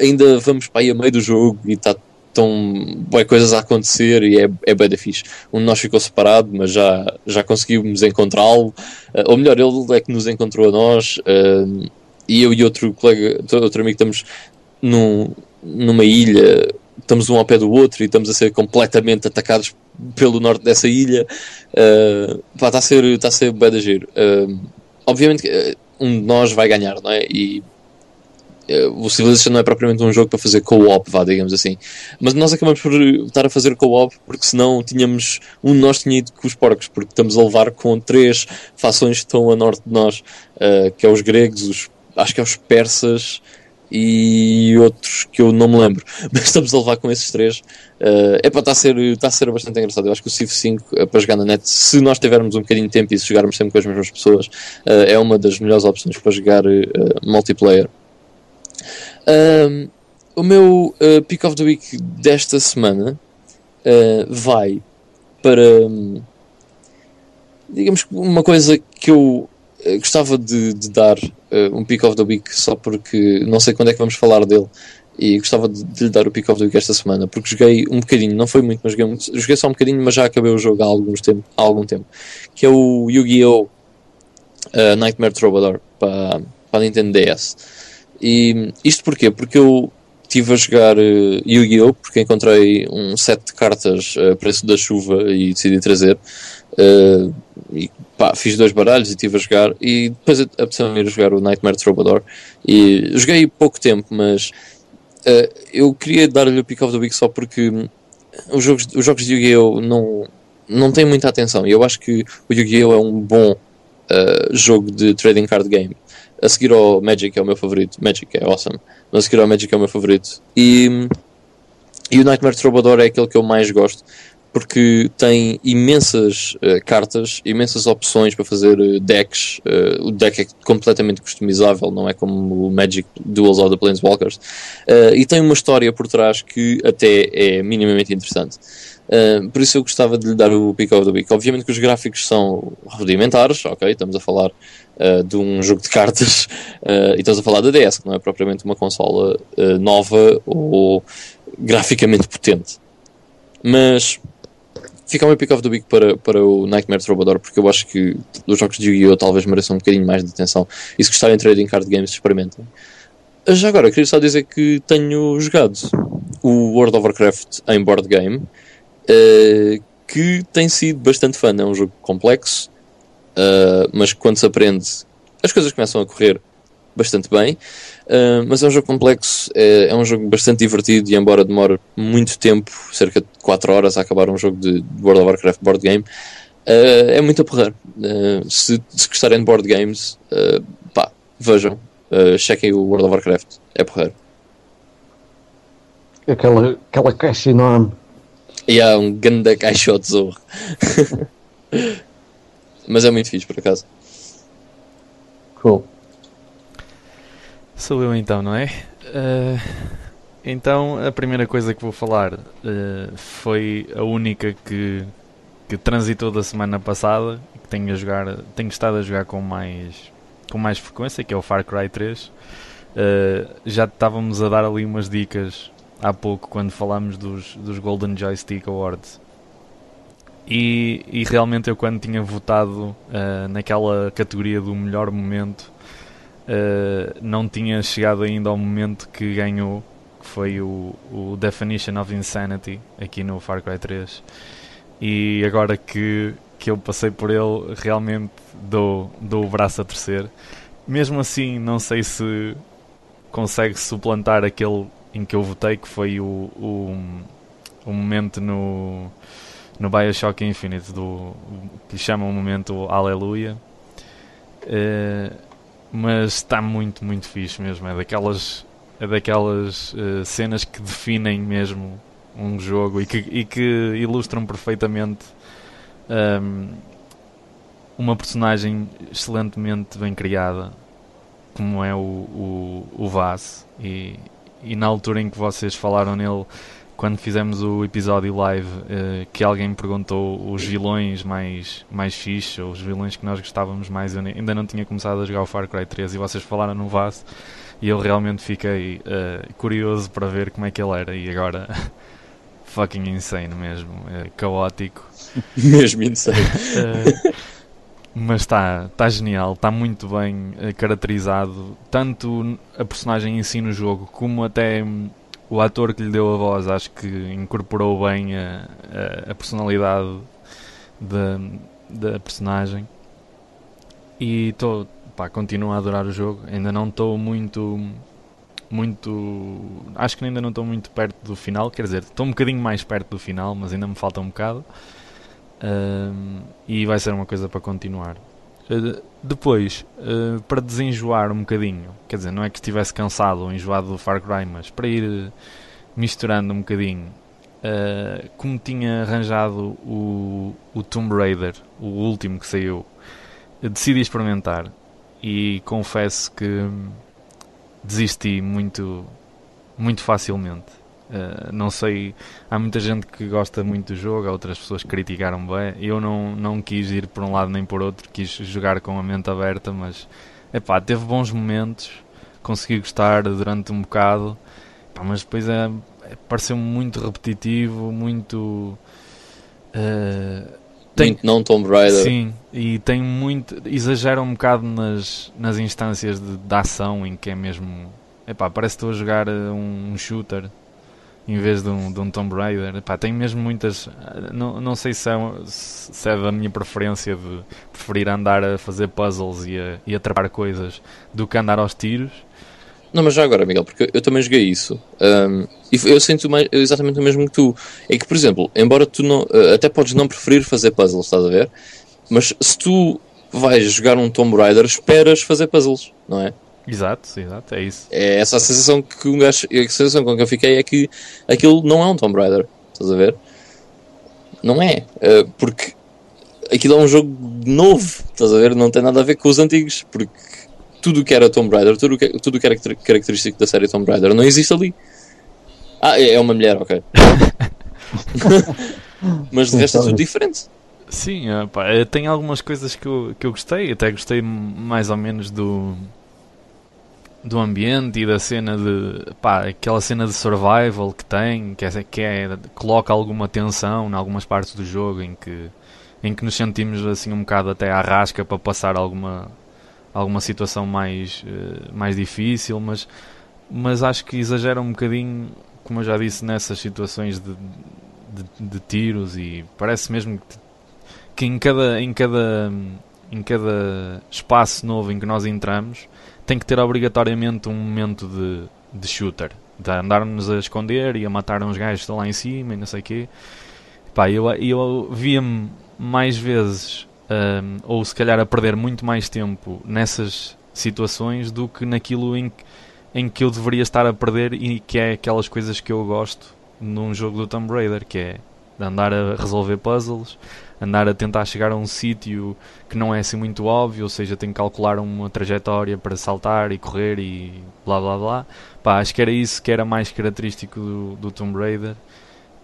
ainda vamos para aí a meio do jogo e está estão boas coisas a acontecer e é, é bem da fixe. Um de nós ficou separado, mas já, já conseguimos encontrá-lo. Uh, ou melhor, ele é que nos encontrou a nós. Uh, e eu e outro colega, outro amigo, estamos num, numa ilha, estamos um ao pé do outro e estamos a ser completamente atacados pelo norte dessa ilha. Uh, está a ser, está a ser bem da giro. Uh, obviamente, um de nós vai ganhar, não é? E eh, o Civilization não é propriamente um jogo para fazer co-op, vá, digamos assim. Mas nós acabamos por estar a fazer co-op porque senão tínhamos. Um de nós tinha ido com os porcos, porque estamos a levar com três fações que estão a norte de nós, uh, que é os gregos, os, acho que é os persas e outros que eu não me lembro. Mas estamos a levar com esses três. Uh, para estar a, ser, está a ser bastante engraçado. Eu acho que o Civ 5 é para jogar na net, se nós tivermos um bocadinho de tempo e se jogarmos sempre com as mesmas pessoas, uh, é uma das melhores opções para jogar multiplayer. Um, o meu uh, Pick of the Week desta semana uh, vai para, um, digamos, uma coisa que eu uh, gostava de, de dar um Pick of the Week só porque não sei quando é que vamos falar dele e gostava de, de, lhe dar o Pick of the Week esta semana porque joguei um bocadinho, não foi muito, mas joguei, muito, joguei só um bocadinho, mas já acabei o jogo há, alguns tempo, há algum tempo, que é o Yu-Gi-Oh! Nightmare Troubadour para, para a Nintendo DS. E isto porquê? Porque eu estive a jogar uh, Yu-Gi-Oh! porque encontrei um set de cartas a uh, preço da chuva e decidi trazer. Uh, e pá, fiz dois baralhos e estive a jogar. E depois apeteceu-me ir jogar o Nightmare Troubadour. E joguei pouco tempo, mas uh, eu queria dar-lhe o pick of the week só porque os jogos, os jogos de Yu-Gi-Oh! não, não têm muita atenção. E eu acho que o Yu-Gi-Oh! é um bom uh, jogo de trading card game a seguir ao Magic é o meu favorito. Magic é awesome. Mas a seguir ao Magic é o meu favorito. E, e o Nightmare Troubadour é aquele que eu mais gosto porque tem imensas uh, cartas, imensas opções para fazer uh, decks. Uh, o deck é completamente customizável, não é como o Magic Duels of the Planeswalkers. e tem uma história por trás que até é minimamente interessante. por isso eu gostava de lhe dar o Pick of the Week. Obviamente que os gráficos são rudimentares, ok? Estamos a falar de um jogo de cartas e estamos a falar da DS, que não é propriamente uma consola nova ou graficamente potente. Mas fica o meu pick of the week para, para o Nightmare Troubadour, porque eu acho que os jogos de Yu-Gi-Oh! talvez mereçam um bocadinho mais de atenção. E se gostarem de trading card games, experimentem. Já agora, queria só dizer que tenho jogado o World of Warcraft em board game, uh, que tem sido bastante fã. É um jogo complexo, Uh, mas quando se aprende, as coisas começam a correr bastante bem. Uh, mas é um jogo complexo, é, é, um jogo bastante divertido e, embora demore muito tempo cerca de 4 horas a acabar um jogo de World of Warcraft board game, uh, é muito a porrer. Se, se, gostarem de board games, pá, vejam, chequem o World of Warcraft, é porrer. Aquela, aquela caixa enorme. E há um grande caixote zorro. Mas é muito fixe, por acaso. Cool. Sou eu então, não é? Uh, então, a primeira coisa que vou falar uh, foi a única que, que transitou da semana passada que tenho, a jogar, tenho estado a jogar com mais, com mais frequência, que é o Far Cry 3. Uh, ah, já estávamos a dar ali umas dicas há pouco quando falámos dos, dos Golden Joystick Awards e, e, realmente eu quando tinha votado uh, naquela categoria do melhor momento uh, não tinha chegado ainda ao momento que ganhou que foi o, o Definition of Insanity aqui no Far Cry 3 e agora que, que eu passei por ele realmente dou, dou o braço a torcer mesmo assim não sei se consegue suplantar aquele em que eu votei que foi o, o, o momento no no Bioshock Infinite, do, que chama o momento Aleluia. Uh, mas está muito, muito fixe mesmo. É daquelas, é daquelas uh, cenas que definem mesmo um jogo e que, e que ilustram perfeitamente um, uma personagem excelentemente bem criada, como é o, o, o Vaz. E, e na altura em que vocês falaram nele, quando fizemos o episódio live, uh, que alguém me perguntou os vilões mais, mais fixe, ou os vilões que nós gostávamos mais, eu ainda não tinha começado a jogar o Far Cry 3 e vocês falaram no Vaz. E eu realmente fiquei uh, curioso para ver como é que ele era. E agora, fucking insane mesmo. É caótico. mesmo insane. Uh, mas está tá genial, está muito bem caracterizado. Tanto a personagem em si no jogo, como até o ator que lhe deu a voz. Acho que incorporou bem a, a, a personalidade da, da personagem. E estou pá, continuo a adorar o jogo. Ainda não estou muito. Muito. Acho que ainda não estou muito perto do final. Quer dizer, estou um bocadinho mais perto do final, mas ainda me falta um bocado. Um, e vai ser uma coisa para continuar. Uh, depois, uh, para desenjoar um bocadinho, quer dizer, não é que estivesse cansado ou enjoado do Far Cry, mas para ir uh, misturando um bocadinho, como tinha arranjado o, o Tomb Raider, o último que saiu, decidi experimentar. E confesso que desisti muito, muito facilmente. Uh, não sei, há muita gente que gosta muito do jogo, há outras pessoas que criticaram bem. Eu não, não quis ir por um lado nem por outro, quis jogar com a mente aberta, mas epá, teve bons momentos, consegui gostar durante um bocado, epá, mas depois é, é, pareceu-me muito repetitivo, muito. Uh, tem, muito não Tomb Raider. Sim, e tem muito. Exagera um bocado nas, nas instâncias de, de ação em que é mesmo. Epá, parece que estou a jogar eh, um, um shooter em vez de um, de um Tomb Raider. Epá, tem mesmo muitas. Não, não sei se é, se é da minha preferência de preferir andar a fazer puzzles e a, e atrapar coisas do que andar aos tiros. Não, mas já agora, Miguel, porque eu também joguei isso. Um, e eu sinto mais, exatamente o mesmo que tu. É que, por exemplo, embora tu não. Eh, até podes não preferir fazer puzzles, estás a ver? Mas se tu vais jogar um Tomb Raider, esperas fazer puzzles, não é? Exato, exato, é isso. É essa a sensação que um gajo, a sensação com que eu fiquei é que aquilo não é um Tomb Raider, estás a ver? Não é, uh, porque aquilo é um jogo novo, estás a ver? Não tem nada a ver com os antigos, porque tudo o que era Tomb Raider, tudo que, tudo o que era característico da série Tomb Raider não existe ali. Ah, é, é uma mulher, ok. Mas de resto é tudo diferente. Sim, opa, eh, tem algumas coisas que eu, que eu gostei, até gostei mais ou menos do do ambiente e da cena de pá, aquela cena de survival que tem, que é, que é coloca alguma tensão em algumas partes do jogo em que em que nos sentimos assim um bocado até à rasca para passar alguma alguma situação mais, uh, mais difícil, mas, mas acho que exagera um bocadinho, como eu já disse, nessas situações de, de, de tiros e parece mesmo que, que, em, cada, em, cada, em cada espaço novo em que nós entramos tem que ter obrigatoriamente um momento de, de shooter, de andarmos a esconder e a matar uns gajos lá em cima e não sei o quê. Pá, eu, eu via-me mais vezes um, ou se calhar a perder muito mais tempo nessas situações do que naquilo em, em que eu deveria estar a perder e que é aquelas coisas que eu gosto num jogo do Tomb Raider, que é andar a resolver puzzles, andar a tentar chegar a um sítio que não é assim muito óbvio, ou seja, tenho que calcular uma trajetória para saltar e correr e blá blá blá. Pá, acho que era isso que era mais característico do, do Tomb Raider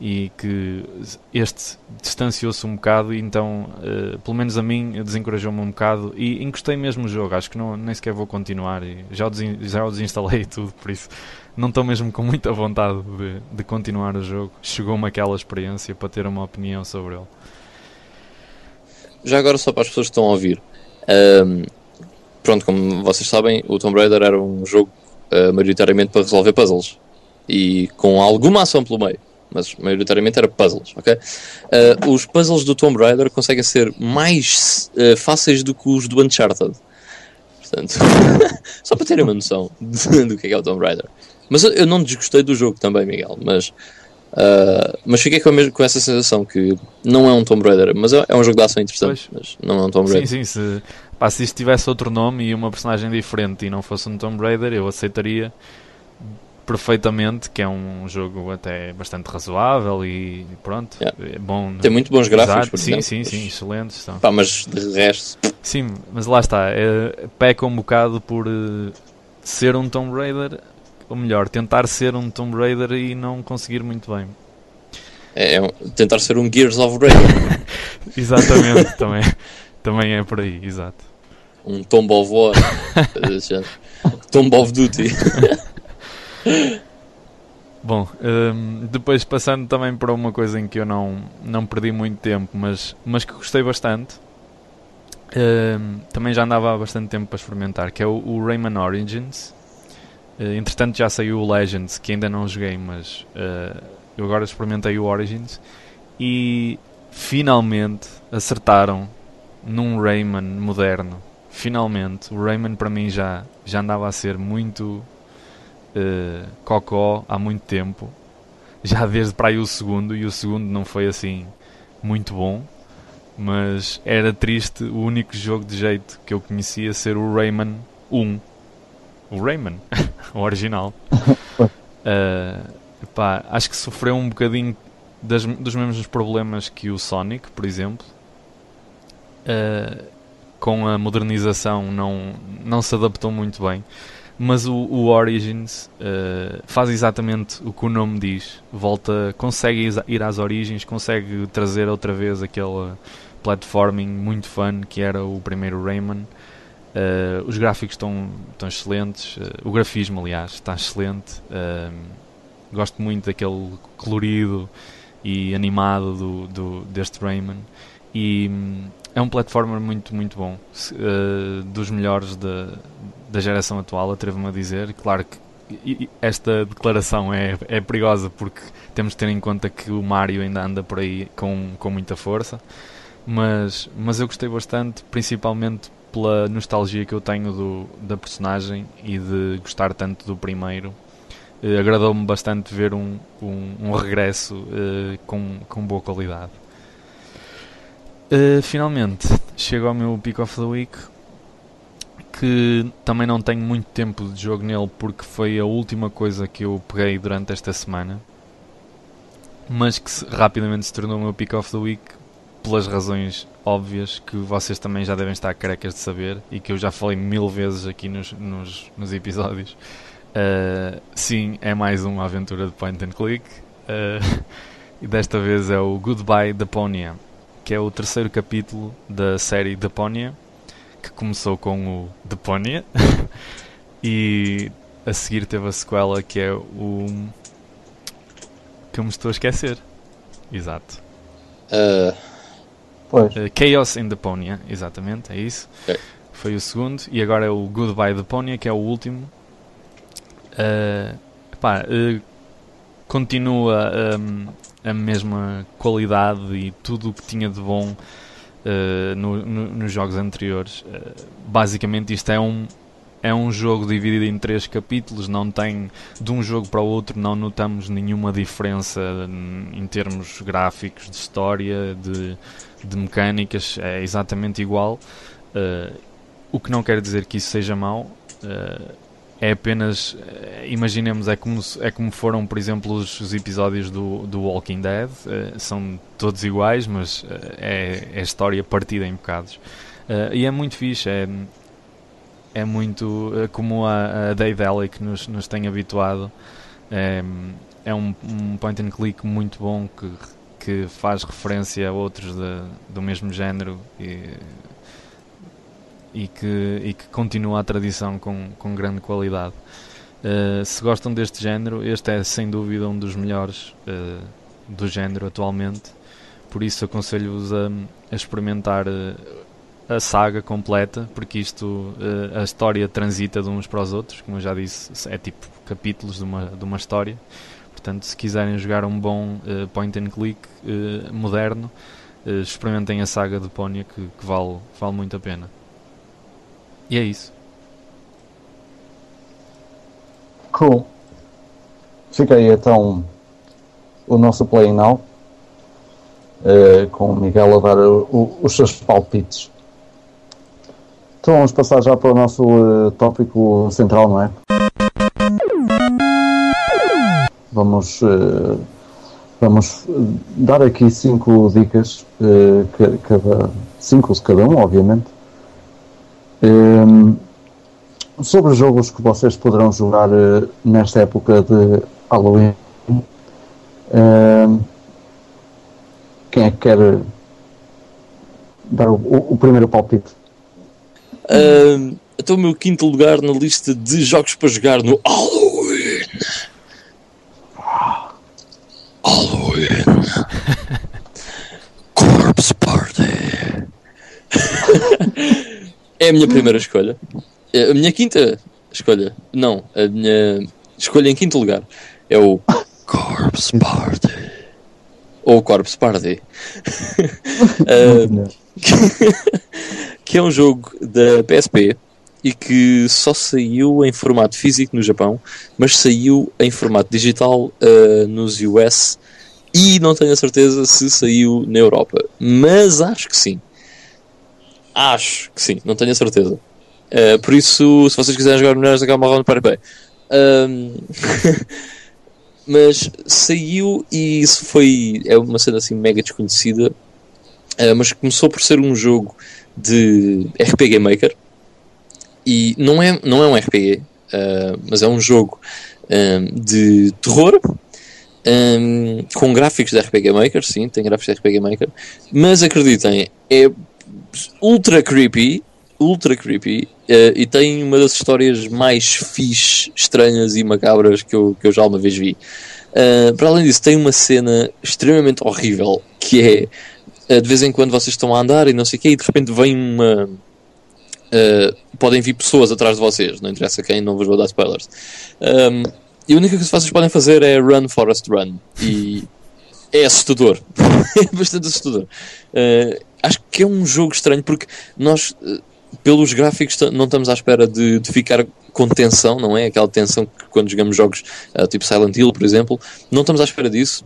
e que este distanciou-se um bocado e então, uh, pelo menos a mim, desencorajou-me um bocado e encostei mesmo no jogo, acho que não, nem sequer vou continuar já, o desin já o desinstalei tudo, por isso não estou mesmo com muita vontade de, de continuar o jogo. Chegou-me aquela experiência para ter uma opinião sobre ele. Já agora só para as pessoas que estão a ouvir, um, pronto, como vocês sabem, o Tomb Raider era um jogo uh, maioritariamente para resolver puzzles e com alguma ação pelo meio mas maioritariamente era puzzles, ok? Uh, os puzzles do Tomb Raider conseguem ser mais uh, fáceis do que os do Uncharted. Portanto, só para terem uma noção do que é, que é o Tomb Raider. Mas eu, não desgostei do jogo também, Miguel, mas, uh, mas fiquei com, mesmo, com essa sensação que não é um Tomb Raider, mas é, é um jogo de ação interessante, pois. mas não é um Tomb Raider. Sim, sim, se, pá, se isto tivesse outro nome e uma personagem diferente e não fosse um Tomb Raider, eu aceitaria perfeitamente que é um jogo até bastante razoável e pronto, Yeah. é bom. Tem muito bons gráficos, sim, exemplo. sim, mas- sim, excelentes. São. Pá, mas de resto, Sim, mas lá está, é, peca um bocado por eh, ser um Tomb Raider, ou melhor, tentar ser um Tomb Raider e não conseguir muito bem. é, é um- tentar ser um Gears of Raider, Exatamente, também, também é por aí, exato. um Tomb of War. Tomb of Duty. Bom, hum, depois passando também para uma coisa em que eu não, não perdi muito tempo, mas, mas que gostei bastante, hum, também já andava há bastante tempo para experimentar, que é o, o Rayman Origins. Eh, entretanto já saiu o Legends, que ainda não joguei, mas eh, eu agora experimentei o Origins e finalmente acertaram num Rayman moderno. Finalmente, o Rayman para mim já, já andava a ser muito eh, cocó há muito tempo. Já desde para aí o segundo, e o segundo não foi assim muito bom. Mas era triste o único jogo de jeito que eu conhecia ser o Rayman 1. O Rayman, o original. Eh, pá, acho que sofreu um bocadinho das- dos mesmos problemas que o Sonic, por exemplo. Eh, com a modernização não, não se adaptou muito bem. Mas o, o Origins eh, faz exatamente o que o nome diz. Volta, consegue ir às origens, consegue trazer outra vez aquele platforming muito fun que era o primeiro Rayman. Eh, os gráficos estão, estão excelentes, eh, o grafismo, aliás, está excelente. Eh, gosto muito daquele colorido e animado do, do- deste Rayman. E hum, é um platformer muito, muito bom. Eh, dos melhores da, da geração atual, atrevo-me a dizer. Claro que esta declaração é, é perigosa porque temos de ter em conta que o Mario ainda anda por aí com, com muita força. Mas, mas eu gostei bastante, principalmente pela nostalgia que eu tenho do, da personagem e de gostar tanto do primeiro. Eh, Agradou-me bastante ver um, um, um regresso eh, com, com boa qualidade. Eh, finalmente, chego ao meu Pick of the Week, que também não tenho muito tempo de jogo nele porque foi a última coisa que eu peguei durante esta semana, mas que se- rapidamente se tornou o meu Pick of the Week pelas razões óbvias que vocês também já devem estar carecas de saber e que eu já falei mil vezes aqui nos, nos, nos episódios. Uh, sim, é mais uma aventura de point and click. Uh, e desta vez é o Goodbye Deponia, que é o terceiro capítulo da série Deponia, que começou com o Deponia e a seguir teve a sequela que é o que eu me estou a esquecer. Exato. Ah, Pois. Uh, Chaos in Deponia, exatamente, é isso. Ok. Foi o segundo. E agora é o Goodbye Deponia, que é o último. Uh, epá, uh, continua um, a mesma qualidade e tudo o que tinha de bom uh, no- no- nos jogos anteriores. Uh, basicamente, isto é um, é um jogo dividido em três capítulos. Não tem de um jogo para o outro, não notamos nenhuma diferença hum, em termos gráficos, de história, de, de mecânicas. É exatamente igual. Uh, o que não quer dizer que isso seja mau. Uh, é apenas, eh, imaginemos, é como, é como foram, por exemplo, os, os episódios do, do Walking Dead. eh, são todos iguais, mas eh, é, é história partida em bocados. Eh, e é muito fixe, é, é muito como a, a Daedalic nos, nos tem habituado. É, é um, um point and click muito bom que, que faz referência a outros de- do mesmo género e, e que, e que continua a tradição com, com grande qualidade. Uh, se gostam deste género, este é sem dúvida um dos melhores uh, do género atualmente. Por isso aconselho-vos a, a experimentar uh, a saga completa, porque isto a história transita de uns para os outros, como eu já disse, é tipo capítulos de uma, de uma história. Portanto, se quiserem jogar um bom uh, point and click uh, moderno, uh, experimentem a saga de Pónia que, que vale, vale muito a pena. E é isso. Cool. Fica aí então o nosso Play Now. com o Miguel a dar o- o- os seus palpites. Então vamos passar já para o nosso tópico central, não é? Vamos, uh, vamos dar aqui cinco dicas, uh, cada, cinco de cada um, obviamente, um, sobre jogos que vocês poderão jogar uh, nesta época de Halloween. Um, quem é que quer dar o, o, primeiro palpite? Uh, até o meu quinto lugar na lista de jogos para jogar no Halloween. Halloween. Corpse Party. é a minha primeira escolha. É a minha quinta escolha. Não, a minha escolha em quinto lugar é o Corpse Party. Ou Corpse Party. uh, que é um jogo da PSP e que só saiu em formato físico no Japão, mas saiu em formato digital uh, nos US e não tenho a certeza se saiu na Europa, mas acho que sim. Acho que sim, não tenho a certeza. Uh, por isso, se vocês quiserem jogar Mulheres da Gama Round, para bem. Um, mas saiu e isso foi é uma cena assim mega desconhecida, uh, mas começou por ser um jogo de RPG Maker e não é, não é um RPG, uh, mas é um jogo um, de terror um, com gráficos de RPG Maker, sim, tem gráficos de RPG Maker, mas acreditem, é ultra creepy, ultra creepy uh, e tem uma das histórias mais fixe, estranhas e macabras que eu, que eu já uma vez vi. Uh, para além disso, tem uma cena extremamente horrível que é de vez em quando vocês estão a andar e não sei o quê, e de repente vem uma. Podem vir pessoas atrás de vocês, não interessa quem, não vos vou dar spoilers. Um, e a única coisa que vocês podem fazer é run, Forest, run. E é assustador. é bastante assustador. Uh, acho que é um jogo estranho porque nós, uh, pelos gráficos, não estamos à espera de, de, ficar com tensão, não é? Aquela tensão que quando jogamos jogos uh, tipo Silent Hill, por exemplo, não estamos à espera disso.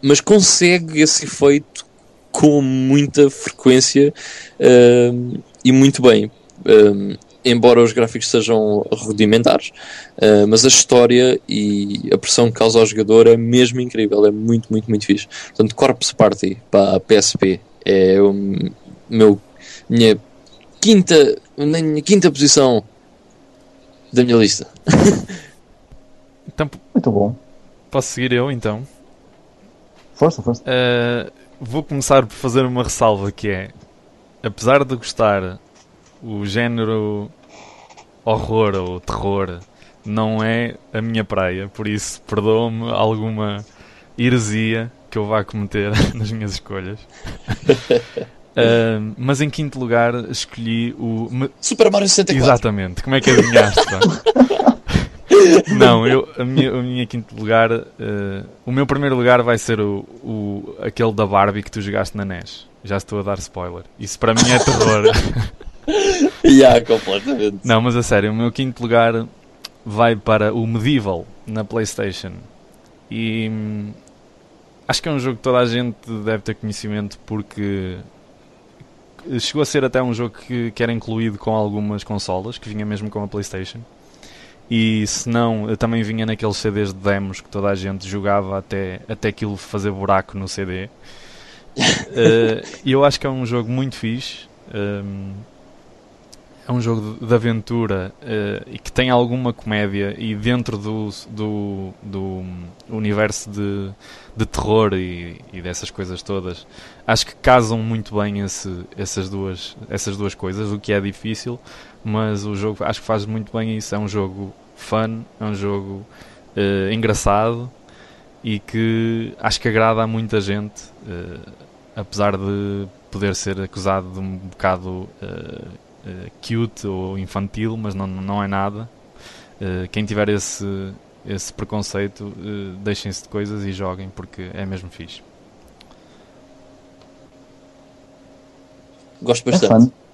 Mas consegue esse efeito com muita frequência e muito bem embora os gráficos sejam rudimentares, uh, mas a história e a pressão que causa ao jogador é mesmo incrível, é muito, muito, muito fixe. Portanto, Corpse Party para a PSP é o meu, minha quinta, minha quinta posição da minha lista. então, muito bom. Posso seguir eu então? Força, força. Uh, vou começar por fazer uma ressalva que é, apesar de gostar o género horror ou terror não é a minha praia, por isso perdoa-me alguma heresia que eu vá cometer nas minhas escolhas. uh, mas em quinto lugar escolhi o Super Mario 64. Exatamente, como é que adivinhaste? não, eu, a minha, a minha quinto lugar, uh, o meu primeiro lugar vai ser o, o, aquele da Barbie que tu jogaste na NES. Já estou a dar spoiler. Isso para mim é terror. yeah, completamente. Não, mas a sério, o meu quinto lugar vai para o Medieval na PlayStation. E hum, acho que é um jogo que toda a gente deve ter conhecimento porque chegou a ser até um jogo que, que era incluído com algumas consolas, que vinha mesmo com a PlayStation. E se não, também vinha naqueles CDs de demos que toda a gente jogava até, até aquilo fazer buraco no CD. Uh, e eu acho que é um jogo muito fixe. Um, é um jogo de aventura uh, e que tem alguma comédia e dentro do, do, do universo de, de terror e, e, dessas coisas todas acho que casam muito bem esse, essas, duas, essas duas coisas, o que é difícil, mas o jogo acho que faz muito bem isso. É um jogo fun, é um jogo uh, engraçado e que acho que agrada a muita gente, uh, apesar de poder ser acusado de um bocado uh, cute ou infantil, mas não, não é nada. Uh, quem tiver esse, esse preconceito, uh, deixem-se de coisas e joguem porque é mesmo fixe. Gosto bastante. É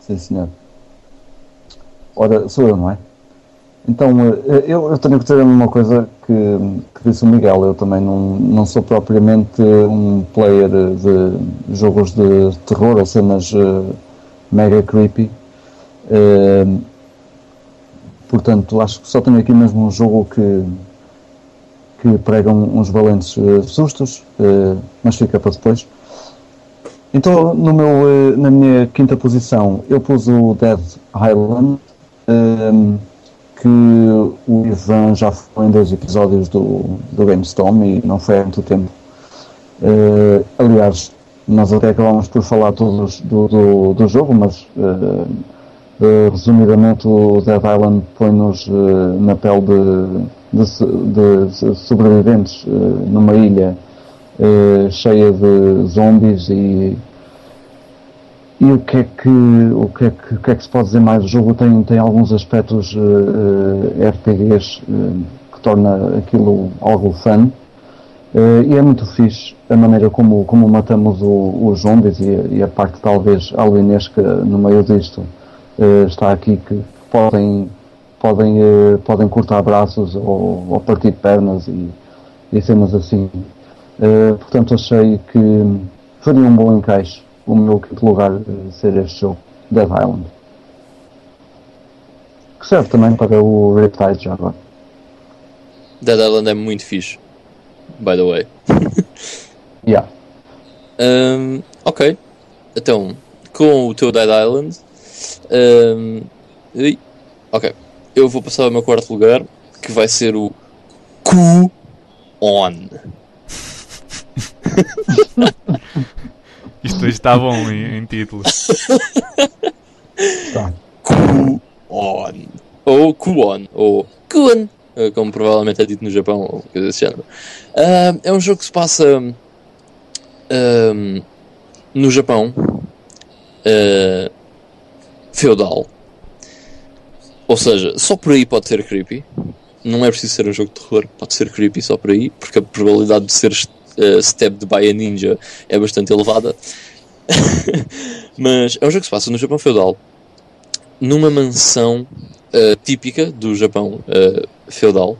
Sim, senhor. Ora, sou eu, não é? Então, eu, eu tenho que dizer uma coisa que, que, disse o Miguel. Eu também não, não sou propriamente um player de jogos de terror ou cenas uh, mega creepy. Uh, portanto, acho que só tenho aqui mesmo um jogo que, que pregam uns valentes uh, sustos, mas fica para depois. Então, no meu, na minha quinta posição, eu pus o Dead Island, que o Ivan já foi em dois episódios do, do GameStorm e não foi há muito tempo. aliás, nós até acabámos por falar todos do, do, do jogo, mas Uh, resumidamente, o Dead Island põe-nos uh, na pele de, de, de sobreviventes uh, numa ilha cheia de zombies e, e o que é que o que é que, que, é que se pode dizer mais? O jogo tem, tem alguns aspectos RPGs que torna aquilo algo fun. e é muito fixe a maneira como, como matamos os zombies e, e a parte talvez alienesca no meio disto uh, está aqui que podem, podem, uh, podem cortar braços ou, ou, partir pernas e, e cenas assim. Uh, portanto, achei que faria um bom encaixe o meu quinto lugar ser este jogo, Dead Island. Que serve também para o Riptide já agora. Dead Island é muito fixe, by the way. yeah. Um, ok, então com o teu Dead Island um, ok. Eu vou passar ao meu quarto lugar, que vai ser o Q-On. Isto está bom em, em título. Tá. Q-On. Ou Q-On. Ou Q-On. Eh, como provavelmente é dito no Japão, ou coisa desse género. Uh, é um jogo que se passa um, no Japão. Uh, feudal. Ou seja, só por aí pode ser creepy. Não é preciso ser um jogo de terror, pode ser creepy só por aí, porque a probabilidade de ser uh, stabbed by a ninja é bastante elevada. Mas é um jogo que se passa no Japão feudal, numa mansão uh, típica do Japão uh, feudal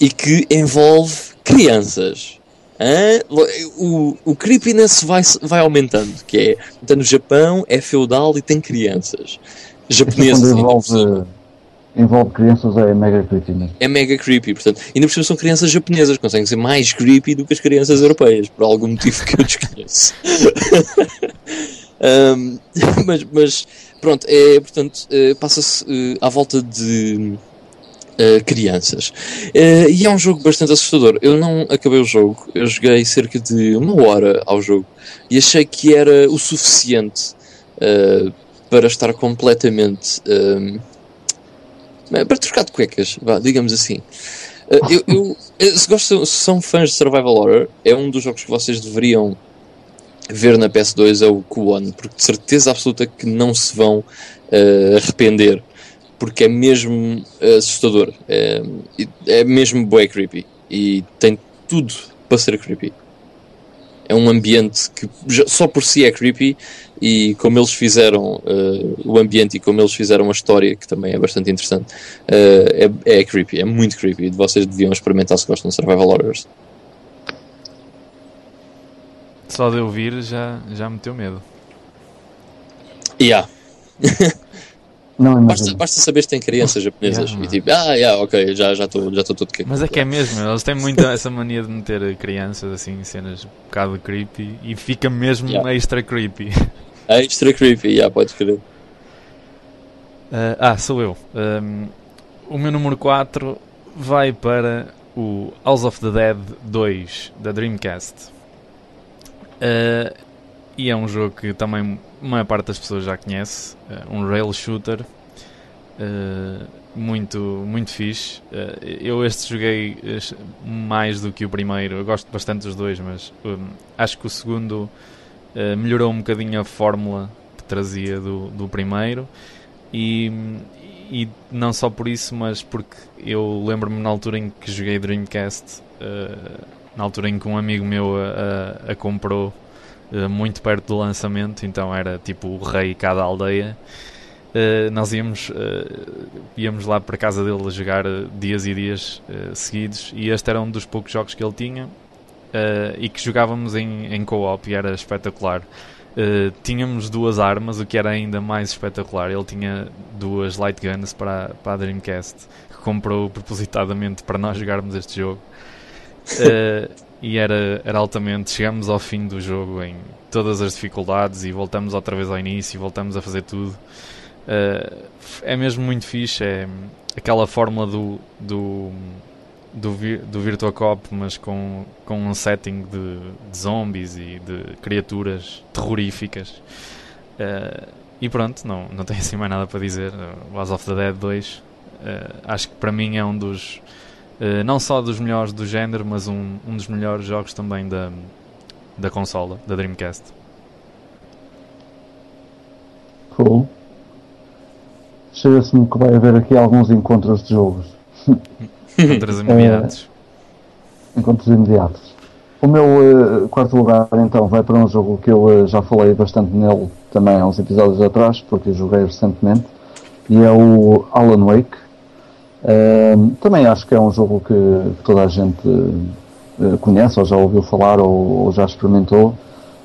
e que envolve crianças. O, o creepiness vai, vai aumentando, que é, então no Japão é feudal e tem crianças. Japoneses. Envolve, envolve crianças é mega creepy né? É mega creepy, portanto, ainda por cima são crianças japonesas, conseguem ser mais creepy do que as crianças europeias, por algum motivo que eu desconheço. um, mas, mas, pronto, é, portanto, uh, passa-se uh, à volta de uh, crianças. Uh, e é um jogo bastante assustador. Eu não acabei o jogo, eu joguei cerca de uma hora ao jogo e achei que era o suficiente uh, para estar completamente. Para trocar de cuecas, vá, digamos assim. eu, eu, se, gostam, se são fãs de Survival Horror, é um dos jogos que vocês deveriam ver na PS2 é o Kuon, porque de certeza absoluta que não se vão uh, arrepender porque é mesmo assustador. É, é mesmo bué creepy. E tem tudo para ser creepy. É um ambiente que só por si é creepy e como eles fizeram uh, o ambiente e como eles fizeram a história, que também é bastante interessante, uh, é, é creepy, é muito creepy. Vocês deviam experimentar se gostam de Survival Horrors. Só de ouvir já, já me deu medo. Yeah. Não, basta, basta saber se tem crianças japonesas yeah, e tipo, ah, yeah, ok, já estou já já todo que Mas é que é mesmo, eles têm muita essa mania de meter crianças assim em cenas um bocado creepy e fica mesmo yeah. extra creepy. Extra creepy, já yeah, pode crer. Uh, ah, sou eu. Um, o meu número 4 vai para o House of the Dead 2 da Dreamcast. Uh, e é um jogo que também a maior parte das pessoas já conhece, uh, um rail shooter uh, muito, muito fixe. Uh, eu este joguei mais do que o primeiro, eu gosto bastante dos dois, mas um, acho que o segundo melhorou um bocadinho a fórmula que trazia do, do primeiro. E, e não só por isso, mas porque eu lembro-me na altura em que joguei Dreamcast, na altura em que um amigo meu a, a, a comprou. eh, muito perto do lançamento, então era tipo o rei cada aldeia. Uh, nós íamos, uh, íamos lá para a casa dele jogar dias e dias seguidos e este era um dos poucos jogos que ele tinha e que jogávamos em, em co-op e era espetacular. tínhamos duas armas, o que era ainda mais espetacular. Ele tinha duas light guns para, para a Dreamcast que comprou propositadamente para nós jogarmos este jogo. E era, era altamente. Chegamos ao fim do jogo em todas as dificuldades e voltamos outra vez ao início e voltamos a fazer tudo. Uh, é mesmo muito fixe. É aquela fórmula do, do, do, do Virtua Cop, mas com, com um setting de, de zombies e de criaturas terroríficas. Uh, e pronto, não, não tenho assim mais nada para dizer. O As of the Dead 2 uh, acho que para mim é um dos eh, não só dos melhores do género, mas um, um dos melhores jogos também da, da consola, da Dreamcast. Cool. Chega-se-me que vai haver aqui alguns encontros de jogos. encontros imediatos. É, encontros imediatos. O meu uh, quarto lugar então vai para um jogo que eu uh, já falei bastante nele também há uns episódios atrás, porque eu joguei recentemente, e é o Alan Wake também acho que é um jogo que, toda a gente uh, conhece, ou já ouviu falar, ou, ou já experimentou.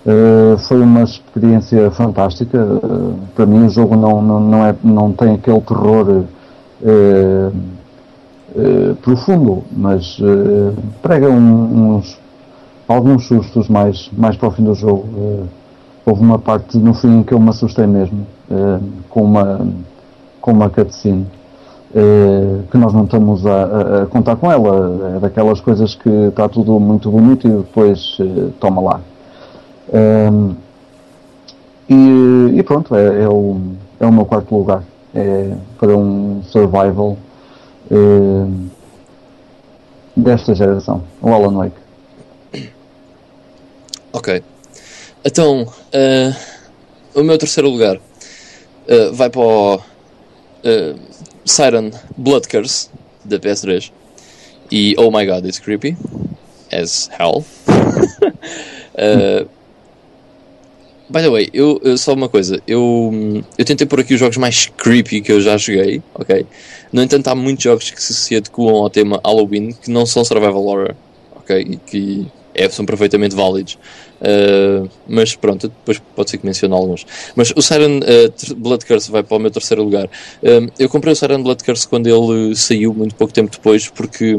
Uh, foi uma experiência fantástica. Uh, para mim, o jogo não, não, não, é, não tem aquele terror profundo, mas prega um, uns, alguns sustos mais, mais para o fim do jogo. houve uma parte no fim em que eu me assustei mesmo, com, uma, com uma cutscene. Eh, que nós não estamos a, a, contar com ela. É daquelas coisas que está tudo muito bonito e depois uh, toma lá. Um, e, e, pronto, é, é, o, é o meu quarto lugar. É para um survival uh, desta geração, o Alan Wake. Ok. Então, o meu terceiro lugar vai para o Siren Blood Curse da PS3 e Oh My God It's Creepy as Hell. uh, by the way, eu, só uma coisa, eu, eu tentei pôr aqui os jogos mais creepy que eu já joguei, ok? No entanto, há muitos jogos que se adequam ao tema Halloween que não são survival horror, ok? E que é, são perfeitamente válidos. Uh, mas pronto, depois pode ser que mencione alguns. Mas o Siren uh, Blood Curse vai para o meu terceiro lugar. Uh, eu comprei o Siren Blood Curse quando ele saiu, muito pouco tempo depois, porque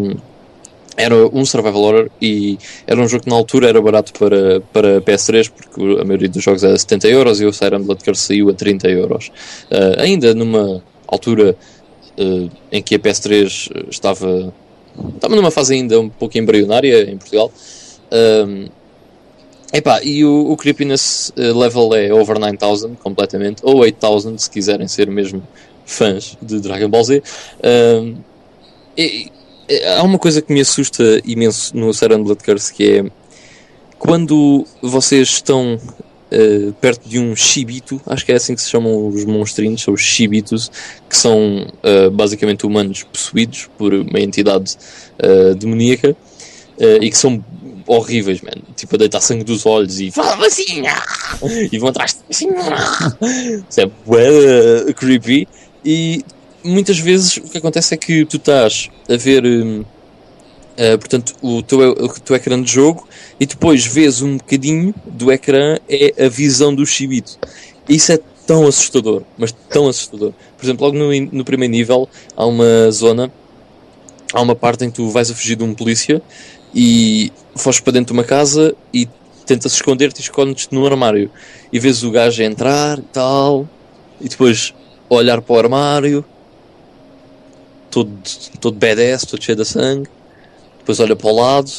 era um survival horror e era um jogo que na altura era barato para, para PS3, porque a maioria dos jogos era 70 euros e o Siren Blood Curse saiu a 30 euros. ainda numa altura em que a PS3 estava, estava numa fase ainda um pouco embrionária em Portugal. Epá, e o, o creepiness eh, level é over 9000 completamente, ou 8000 se quiserem ser mesmo fãs de Dragon Ball Z. Um, e, e, há uma coisa que me assusta imenso no Siren Blood Curse que é quando vocês estão uh, perto de um shibito, acho que é assim que se chamam os monstrinhos, são os shibitos, que são uh, basicamente humanos possuídos por uma entidade uh, demoníaca e que são horríveis, man. Tipo, a deitar sangue dos olhos e fala assim, e vão atrás assim, isso é bué creepy. E muitas vezes o que acontece é que tu estás a ver, uh, portanto, o teu, o teu ecrã de jogo e depois vês um bocadinho do ecrã é a visão do chibito. Isso é tão assustador, mas tão assustador. Por exemplo, logo no, no primeiro nível há uma zona, há uma parte em que tu vais a fugir de um polícia e foges para dentro de uma casa e tentas esconder-te e escondes-te no armário. E vês o gajo entrar e tal, e depois olhar para o armário, todo, todo badass, todo cheio de sangue. Depois olha para o lado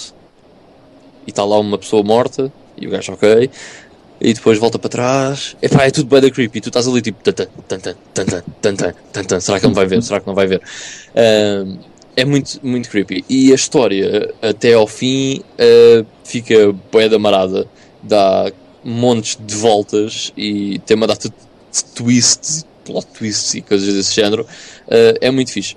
e está lá uma pessoa morta, e o gajo, ok. E depois volta para trás. Epá, é tudo bem da creepy. Tu estás ali tipo. Tan, tan, tan, tan, tan, tan, tan, tan, Será que ele vai ver? Será que não vai ver? Um, é muito, muito creepy. E a história, até ao fim, uh, fica bué da marada. Dá montes de voltas e tem uma data de twists, plot twists e coisas desse género. Uh, é muito fixe.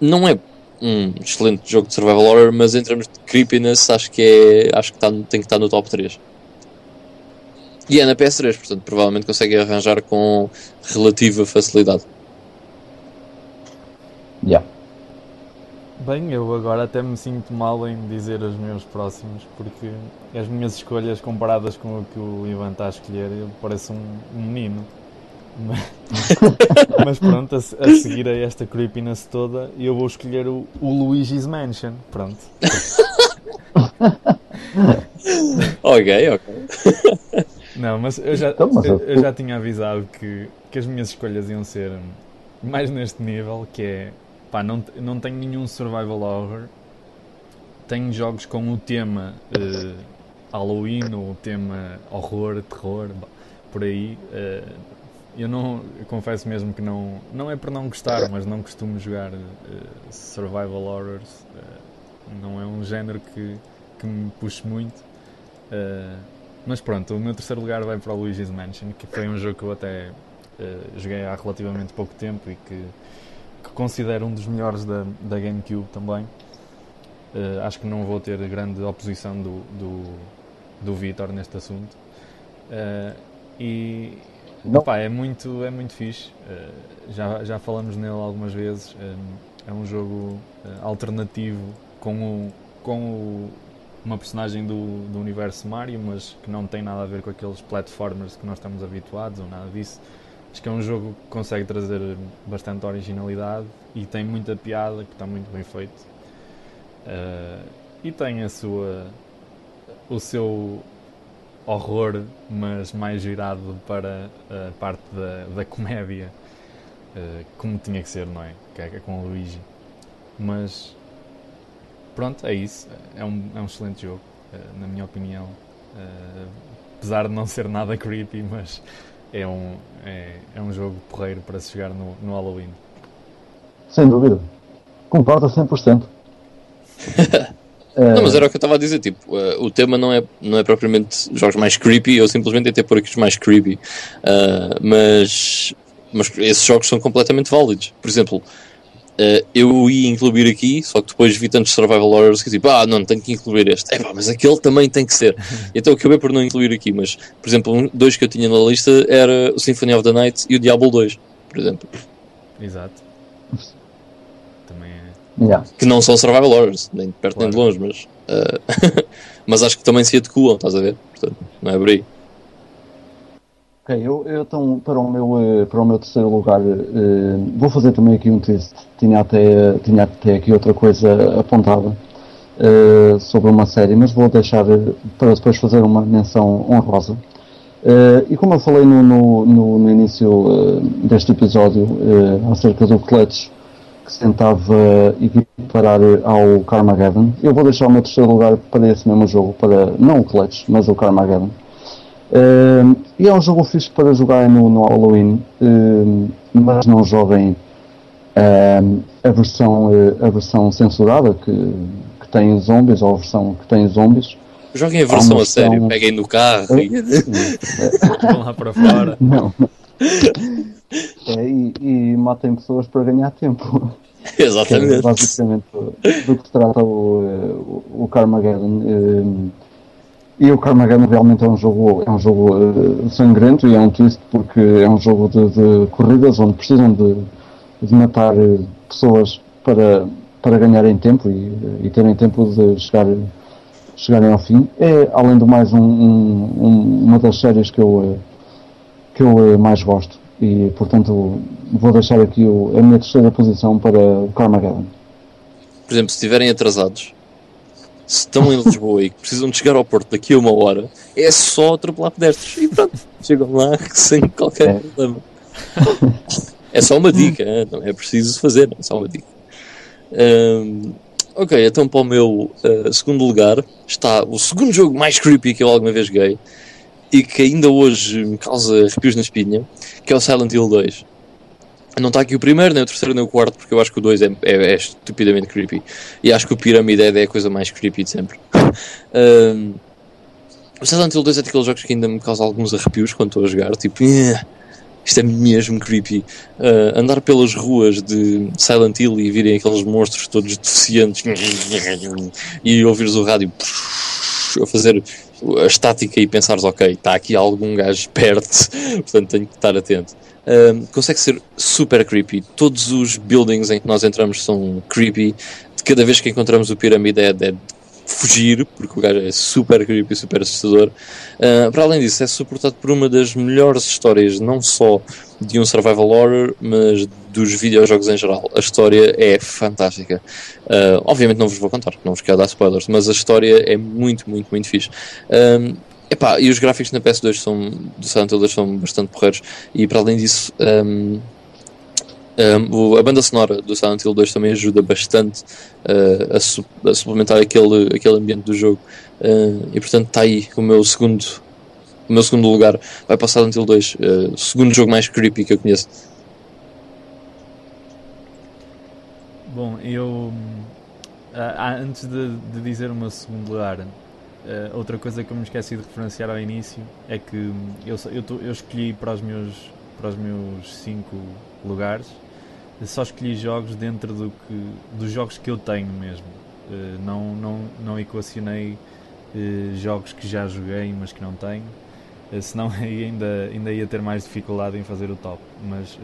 Não é um excelente jogo de survival horror, mas em termos de creepiness, acho que é, acho que tá, tem que estar no top 3. E é na PS3, portanto, provavelmente consegue arranjar com relativa facilidade. Yeah. Bem, eu agora até me sinto mal em dizer os meus próximos, porque as minhas escolhas comparadas com o que o Ivan está a escolher, eu pareço um, um menino. Mas, mas pronto, a, a, seguir a esta creepiness toda, eu vou escolher o, o Luigi's Mansion. Pronto. ok, ok. Não, mas eu já, Então, mas eu, eu- eu já tinha avisado que, que as minhas escolhas iam ser mais neste nível, que é pá, não, não tenho nenhum survival horror. Tenho jogos com o tema eh, Halloween ou o tema horror, terror, por aí. eh, eu não eu confesso mesmo que não não é por não gostar, mas não costumo jogar eh, survival horrors. não é um género que, que me puxe muito. Mas pronto, o meu terceiro lugar vai para o Luigi's Mansion, que foi um jogo que eu até joguei há relativamente pouco tempo e que, que considero um dos melhores da, da GameCube também. Eh, acho que não vou ter grande oposição do, do, do Vitor neste assunto. Eh, e Não. opá, é muito, é muito fixe. Eh, já, já falamos nele algumas vezes. É um jogo alternativo com, o, com o, uma personagem do, do universo Mario, mas que não tem nada a ver com aqueles platformers que nós estamos habituados ou nada disso. Acho que é um jogo que consegue trazer bastante originalidade e tem muita piada, que está muito bem feito. Eh, e tem a sua o seu horror, mas mais virado para a parte da, da comédia, eh, como tinha que ser, não é? Que é com o Luigi. Mas pronto, é isso. É um, é um excelente jogo, eh, na minha opinião. Apesar de não ser nada creepy, mas é um, é, é um jogo porreiro para se jogar no, no Halloween. Sem dúvida. Concordo a 100%. Não, mas era o que eu estava a dizer, tipo, eh, o tema não é, não é propriamente jogos mais creepy, eu simplesmente ia ter por aqui os mais creepy, Ah, mas, mas esses jogos são completamente válidos. Por exemplo, eh, eu ia incluir aqui, só que depois vi tantos survival horrors que tipo, ah, não, tenho que incluir este. Epá, mas aquele também tem que ser. então acabei por não incluir aqui, mas, por exemplo, um, dois que eu tinha na lista era o Symphony of the Night e o Diablo 2, por exemplo, Exato. Também é. Yeah. que não são survival horrors, nem de perto nem de Claro. longe, mas, ah, mas acho que também se adequam, estás a ver? Portanto, não é por aí. Ok, eu, então para o meu, eh, para o meu terceiro lugar eh, vou fazer também aqui um twist. Tinha até, tinha até aqui outra coisa apontada eh, sobre uma série, mas vou deixar para depois fazer uma menção honrosa. Eh, e como eu falei no, no, no, no início deste episódio acerca do Clutch que se tentava equiparar ao Carmageddon, eu vou deixar o meu terceiro lugar para esse mesmo jogo, para não o Clutch, mas o Carmageddon. Um, e é um jogo fixe para jogar no, no Halloween, um, mas não joguem um, a, versão, eh, a versão censurada que, que tem zombies, ou a versão que tem zombies. Joguem a versão a sério, versão- peguem no carro e... Vão lá para fora. Não. É, e, e matem pessoas para ganhar tempo. Que é Exatamente. basicamente do que se trata o, eh, o, o Carmageddon. Um, e o Carmageddon realmente é um jogo, é um jogo eh, sangrento e é um twist porque é um jogo de, de corridas onde precisam de, de matar eh, pessoas para, para ganharem tempo e, e terem tempo de chegar, chegarem ao fim. É, além do mais, um, um- um- uma das séries que eu, eh, que eu mais gosto. E, portanto, vou deixar aqui o- a minha terceira posição para o Carmageddon. Por exemplo, se estiverem atrasados, estão em Lisboa e que precisam de chegar ao Porto daqui a uma hora, é só atropelar pedestres. E pronto, chegam lá sem qualquer É. problema. É só uma dica, hein? não é preciso fazer, é só uma dica. Ahm, ok, então para o meu ah, segundo lugar está o segundo jogo mais creepy que eu alguma vez joguei e que ainda hoje me causa arrepios na espinha, que é o Silent Hill 2. Não está aqui o primeiro, nem o terceiro, nem o quarto, porque eu acho que o 2 é, é, é estupidamente creepy. E acho que o Pyramid Head é a coisa mais creepy de sempre. Ahm, o Silent Hill 2 é daqueles jogos que ainda me causa alguns arrepios quando estou a jogar. Tipo, "Eh, isto é mesmo creepy. Ah, andar pelas ruas de Silent Hill e virem aqueles monstros todos deficientes e ouvires o rádio a fazer a estática e pensares, ok, está aqui algum gajo perto, portanto tenho que estar atento. Um, consegue ser super creepy. Todos os buildings em que nós entramos são creepy. De cada vez que encontramos o Pyramid Head é fugir, porque o gajo é super creepy, super assustador. Uh, para além disso, é suportado por uma das melhores histórias, não só de um survival horror, mas dos videojogos em geral. A história é fantástica. Uh, obviamente não vos vou contar, não vos quero dar spoilers, mas a história é muito, muito, muito fixe. Epá, e os gráficos na PS2 são, do Silent Hill 2 são bastante porreiros, e para além disso, um, um, a banda sonora do Silent Hill 2 também ajuda bastante uh, a, su a, suplementar aquele, aquele ambiente do jogo. Uh, e portanto está aí o meu segundo o meu segundo lugar vai para Silent Hill 2, uh, o segundo jogo mais creepy que eu conheço. Bom, eu antes de, de, dizer o meu segundo lugar, outra coisa que eu me esqueci de referenciar ao início é que eu, eu, tô, eu escolhi para os meus para os meus cinco lugares só escolhi jogos dentro do que, dos jogos que eu tenho mesmo. Uh, não, não, não equacionei uh, jogos que já joguei, mas que não tenho. Uh, senão ainda, ainda ia ter mais dificuldade em fazer o top. Mas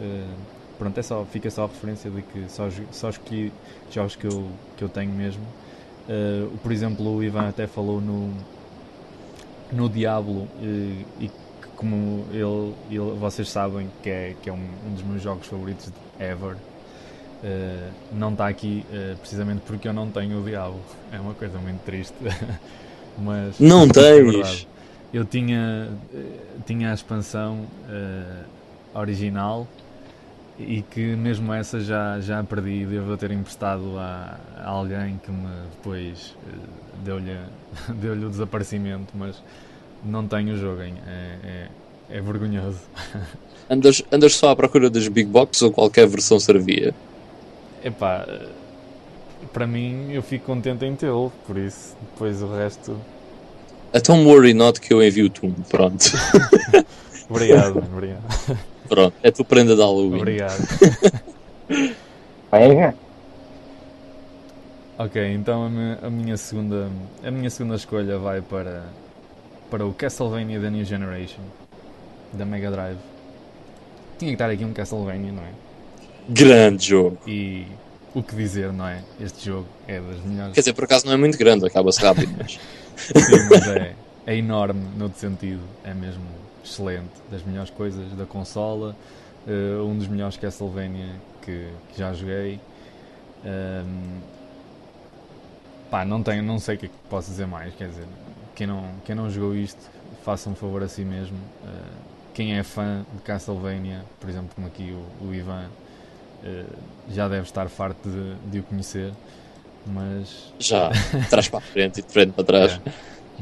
pronto, é só, fica só a referência de que só, só escolhi jogos que eu, que eu tenho mesmo. Por exemplo, o Ivan até falou no, no Diablo e como ele, ele, vocês sabem que é, que é um, um dos meus jogos favoritos ever, uh, não está aqui uh, precisamente porque eu não tenho o Diabo. É uma coisa muito triste. Mas, não é tens! eu tinha, uh, tinha a expansão original e que mesmo essa já, já perdi. Devo ter emprestado a, a alguém que me depois deu-lhe deu o desaparecimento, mas não tenho o jogo, hein? É, é, é vergonhoso. Andas, andas só à procura das Big Box ou qualquer versão servia? Epá, para mim eu fico contente em tê-lo, por isso depois o resto. Então worry not que eu envio-te um, pronto. obrigado, obrigado. Pronto, é tua prenda de Halloween. Obrigado. Pega. ok, então a minha, a minha, segunda a minha segunda escolha vai para para o Castlevania da New Generation da Mega Drive. Tinha que estar aqui um Castlevania, não é? Grande jogo. E o que dizer, não é? Este jogo é das melhores. Quer dizer, por acaso não é muito grande, acaba-se rápido, mas. Sim, mas é, é enorme no outro sentido. É mesmo excelente. Das melhores coisas da consola. Uh, um dos melhores Castlevania que, que já joguei. Um, pá, não tenho, não sei o que é que posso dizer mais. Quer dizer, quem não, quem não jogou isto, faça um favor a si mesmo. Uh, quem é fã de Castlevania, por exemplo, como aqui o, o Ivan, uh, já deve estar farto de, de, o conhecer. Mas. Já, trás para a frente e de frente para trás. É,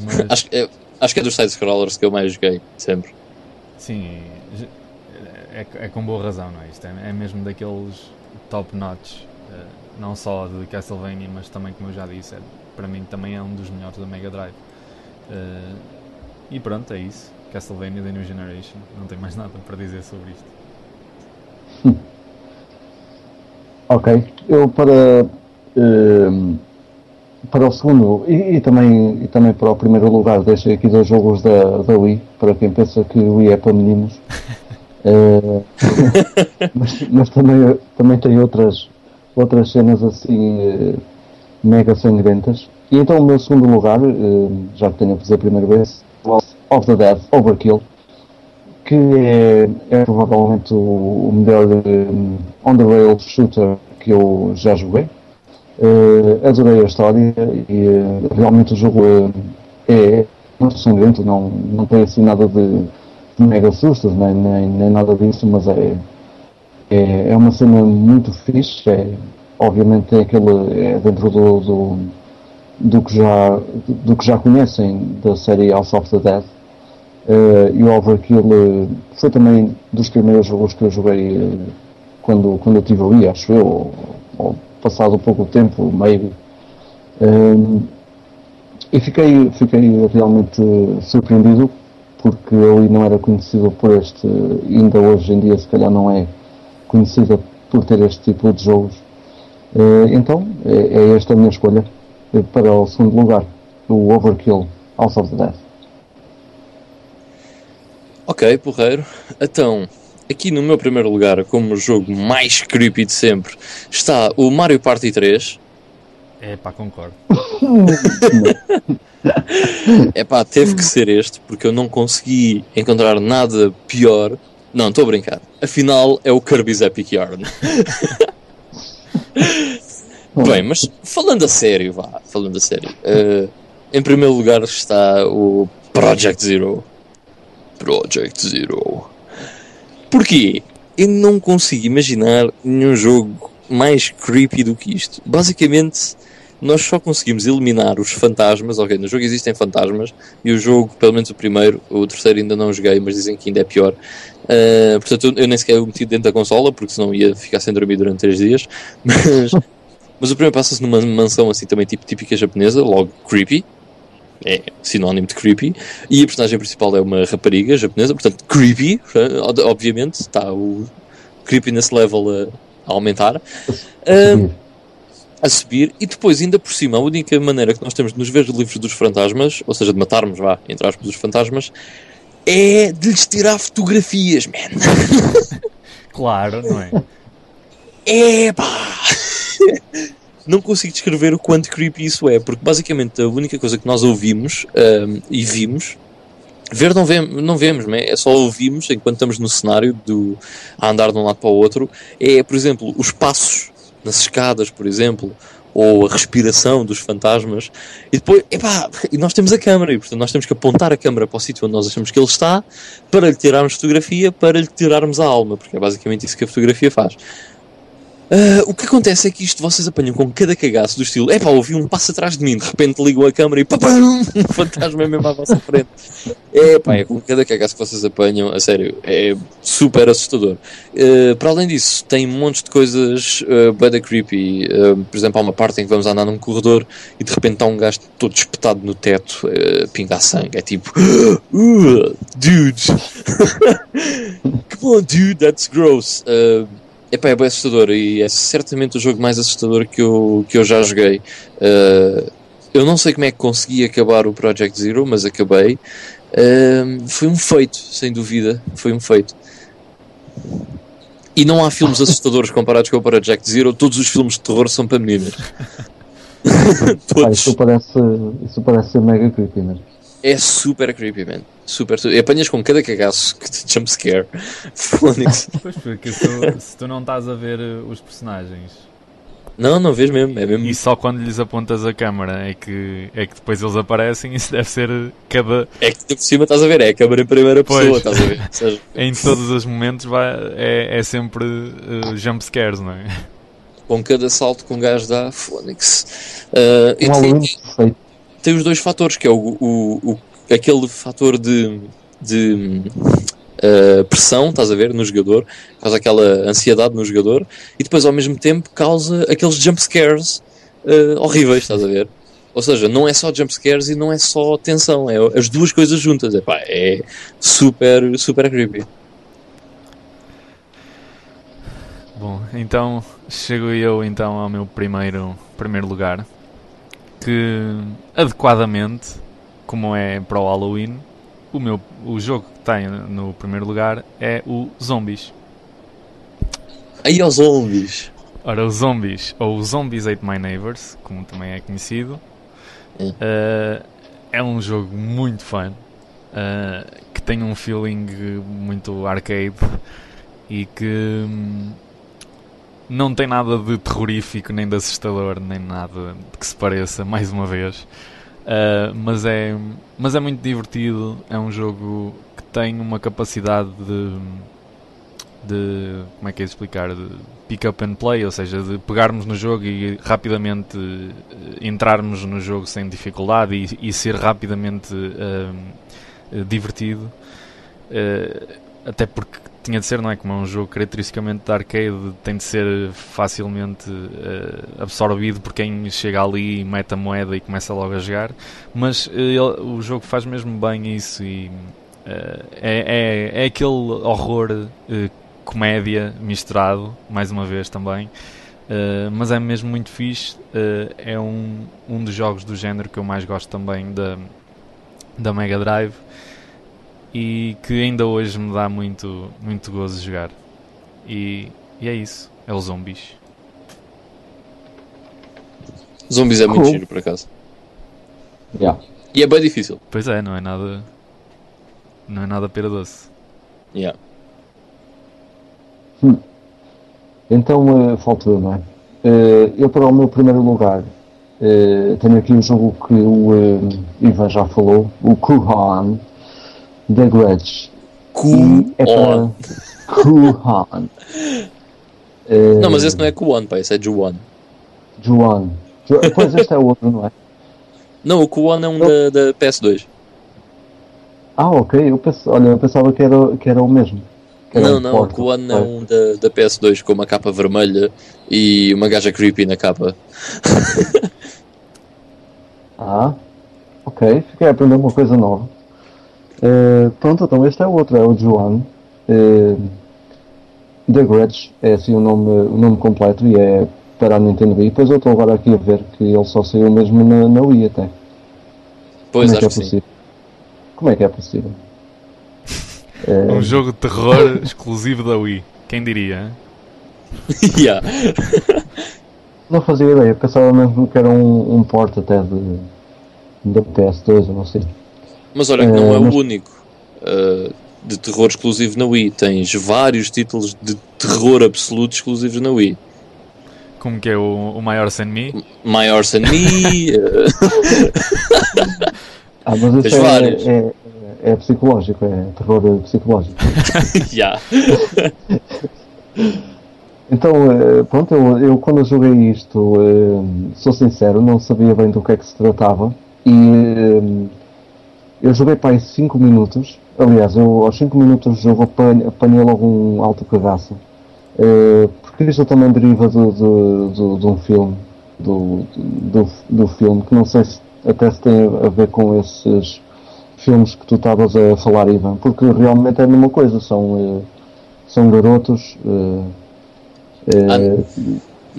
mas... acho, é, acho que é dos side-scrollers que eu mais joguei, sempre. Sim, é, é, com boa razão, não é? Isto é, é mesmo daqueles top-notch, uh, não só de Castlevania, mas também, como eu já disse, é, para mim também é um dos melhores da Mega Drive. Uh, e pronto, é isso. Castlevania The New Generation. Não tenho mais nada para dizer sobre isto. ok. Eu para. Uh, para o segundo e, e, também, e também para o primeiro lugar deixei aqui dois jogos da, da Wii para quem pensa que o Wii é para meninos uh, mas, mas também, também tem outras outras cenas assim uh, mega sangrentas e então o meu segundo lugar, eh, já que tenho a fazer a primeira vez, of the Dead Overkill, que é, é provavelmente o, melhor um, on-the-rail shooter que eu já joguei. Uh, adorei a história e uh, realmente o jogo é, é muito sangrento, não, não tem assim nada de, de mega sustos, nem, nem, nem, nada disso, mas é, é, é uma cena muito fixe. É, obviamente é, aquele, é dentro do, do do que já, do que já conhecem da série House of the Dead. Uh, e o Overkill uh, foi também dos primeiros jogos que eu joguei uh, quando, quando eu estive ali, acho eu, ou, ou passado pouco tempo, meio. e fiquei, fiquei realmente surpreendido, porque ali não era conhecido por este, ainda hoje em dia se calhar não é conhecida por ter este tipo de jogos. então, é, é esta a minha escolha para o segundo lugar, o Overkill House of the Dead. Ok, porreiro. Então, aqui no meu primeiro lugar, como o jogo mais creepy de sempre, está o Mario Party 3. É pá, concordo. É pá, teve que ser este, porque eu não consegui encontrar nada pior. Não, estou a brincar. Afinal, é o Kirby's Epic Yarn. Bem, mas falando a sério, vá, falando a sério. eh, em primeiro lugar está o Project Zero. Project Zero. Porquê? Eu não consigo imaginar nenhum jogo mais creepy do que isto. Basicamente, nós só conseguimos eliminar os fantasmas. Ok, no jogo existem fantasmas e o jogo, pelo menos o primeiro, o terceiro ainda não joguei, mas dizem que ainda é pior. Uh, portanto, eu, eu nem sequer o meti dentro da consola porque senão ia ficar sem dormir durante 3 dias. Mas, mas o primeiro passa-se numa mansão assim também tipo típica japonesa, logo creepy. É sinónimo de creepy. E a personagem principal é uma rapariga japonesa, portanto, creepy, eh, obviamente. Está o creepiness level a, aumentar. Um, a subir e depois, ainda por cima, a única maneira que nós temos de nos ver livros dos fantasmas, ou seja, de matarmos, vá, entre aspas, os fantasmas, é de lhes tirar fotografias, man. Claro, não é? Epá! Não consigo descrever o quanto creepy isso é, porque basicamente a única coisa que nós ouvimos um, e vimos, ver não, vemos, não vemos, é? é só ouvimos enquanto estamos no cenário do, a andar de um lado para o outro, é, por exemplo, os passos nas escadas, por exemplo, ou a respiração dos fantasmas, e depois, epá, e nós temos a câmera, e portanto nós temos que apontar a câmera para o sítio onde nós achamos que ele está, para lhe tirarmos fotografia, para lhe tirarmos a alma, porque é basicamente isso que a fotografia faz. Uh, o que acontece é que isto vocês apanham com cada cagaço do estilo. É pá, ouvi um passo atrás de mim, de repente ligam a câmera e papam, um fantasma é mesmo à vossa frente. É pá, é com cada cagaço que vocês apanham, a sério, é super assustador. Uh, para além disso, tem montes de coisas uh, bada creepy. Uh, por exemplo, há uma parte em que vamos andar num corredor e de repente está um gajo todo espetado no teto, uh, pinga sangue. É tipo, uh, dude, come on, dude, that's gross. Uh, Epá, é bem assustador e é certamente o jogo mais assustador que eu, que eu já joguei. Uh, eu não sei como é que consegui acabar o Project Zero, mas acabei. Uh, foi um feito, sem dúvida. Foi um feito. E não há filmes assustadores comparados com o Project Zero. Todos os filmes de terror são para meninas. Ah, isso, parece, isso parece ser mega creepy. É super creepy, man. Super, super. E apanhas com cada cagaço que te jumpscare. Pois, porque se tu, se tu não estás a ver uh, os personagens Não, não vês mesmo. É mesmo. e só quando lhes apontas a câmera é que, é que depois eles aparecem, isso deve ser cada. É que por cima estás a ver, é a câmera em primeira pessoa, Pois. estás a ver? Seja, Em todos os momentos vai, é, é sempre uh, jumpscares, não é? com cada salto que um gajo dá, Phonics. Uh, e Um tem, aluno perfeito. Tem os dois fatores, que é o, o, o- aquele fator de, de uh, pressão, estás a ver, no jogador, causa aquela ansiedade no jogador, e depois ao mesmo tempo causa aqueles jumpscares uh, horríveis, estás a ver? Ou seja, não é só jumpscares e não é só tensão, é as duas coisas juntas. Epá, é super, super creepy. Bom, então chego eu então ao meu primeiro, primeiro lugar, que adequadamente, como é para o Halloween, o, meu, o jogo que tem no primeiro lugar é o Zombies. Aí aos zombies. Ora, o Zombies, ou o Zombies Ate My Neighbors, como também é conhecido, Hum. eh, é um jogo muito fun, eh, que tem um feeling muito arcade e que hum, não tem nada de terrorífico, nem de assustador, nem nada que se pareça, mais uma vez. Eh, mas, é, mas é muito divertido, é um jogo que tem uma capacidade de de como é que é de explicar de pick up and play, ou seja, de pegarmos no jogo e rapidamente eh, entrarmos no jogo sem dificuldade e, e ser rapidamente eh, divertido. Eh, até porque tinha de ser, não é? Como é um jogo caracteristicamente de arcade, tem de ser facilmente eh, absorvido por quem chega ali mete a moeda e começa logo a jogar. Mas eh, ele- o jogo faz mesmo bem isso e eh, é, é, é aquele horror comédia misturado, mais uma vez também. Uh, mas é mesmo muito fixe. uh, é um, um dos jogos do género que eu mais gosto também da, da Mega Drive e que ainda hoje me dá muito, muito gozo jogar. E, e é isso, é os zombies. Zombies é muito Cool. giro, por acaso. Yeah. E é bem difícil. Pois é, não é nada. Não é nada pera doce. Yeah. Então, uh, falta eu, não é? Eh, eu, para o meu primeiro lugar, eh, tenho aqui um jogo que o Ivan já falou, o Kuhan, The Grudge. E é para- Kuhan. Eh, Não, mas esse não é Kuon, pá, esse é Juon. Juan. Ju- Pois este é outro, não é? Não, o Kuon é um da, da PS2. Ah, ok. Eu pense, olha, eu pensava que era, que era o mesmo. Era Não, um não, o porta. Kuon é um da, da PS2 com uma capa vermelha e uma gaja creepy na capa. Ah, ok. Fiquei a aprender uma coisa nova. Eh, pronto, então este é o outro, é o Juan. Eh, The Grudge é assim o nome, o nome completo e é para a Nintendo Wii. Depois eu estou agora aqui a ver que ele só saiu mesmo na, na Wii até. Pois, Como é que é que sim. possível? Como é que é possível? Eh, Um jogo de terror exclusivo da Wii. Quem diria? yeah. Não fazia ideia, pensava mesmo que era um, um port até de, da PS2, eu não sei. Mas olha que não é Eh, mas- o único uh, de terror exclusivo na Wii. Tens vários títulos de terror absoluto exclusivos na Wii. Como que é o, o maior sem me? My Horse and Me. uh, Ah, mas Tens isso é, vários. é, é psicológico, é terror psicológico. yeah. Então, eh, pronto, eu, eu quando joguei isto, eh, sou sincero, não sabia bem do que é que se tratava e eh, eu joguei para aí 5 minutos. Aliás, eu aos 5 minutos do jogo apanhei, apanhei logo um alto cagaço. Eh, porque isto também deriva do, do, do- de um filme, do, do, do filme, que não sei se até se tem a ver com esses filmes que tu estavas a falar, Ivan, porque realmente é a mesma coisa, são, eh, são garotos. eh, Ah,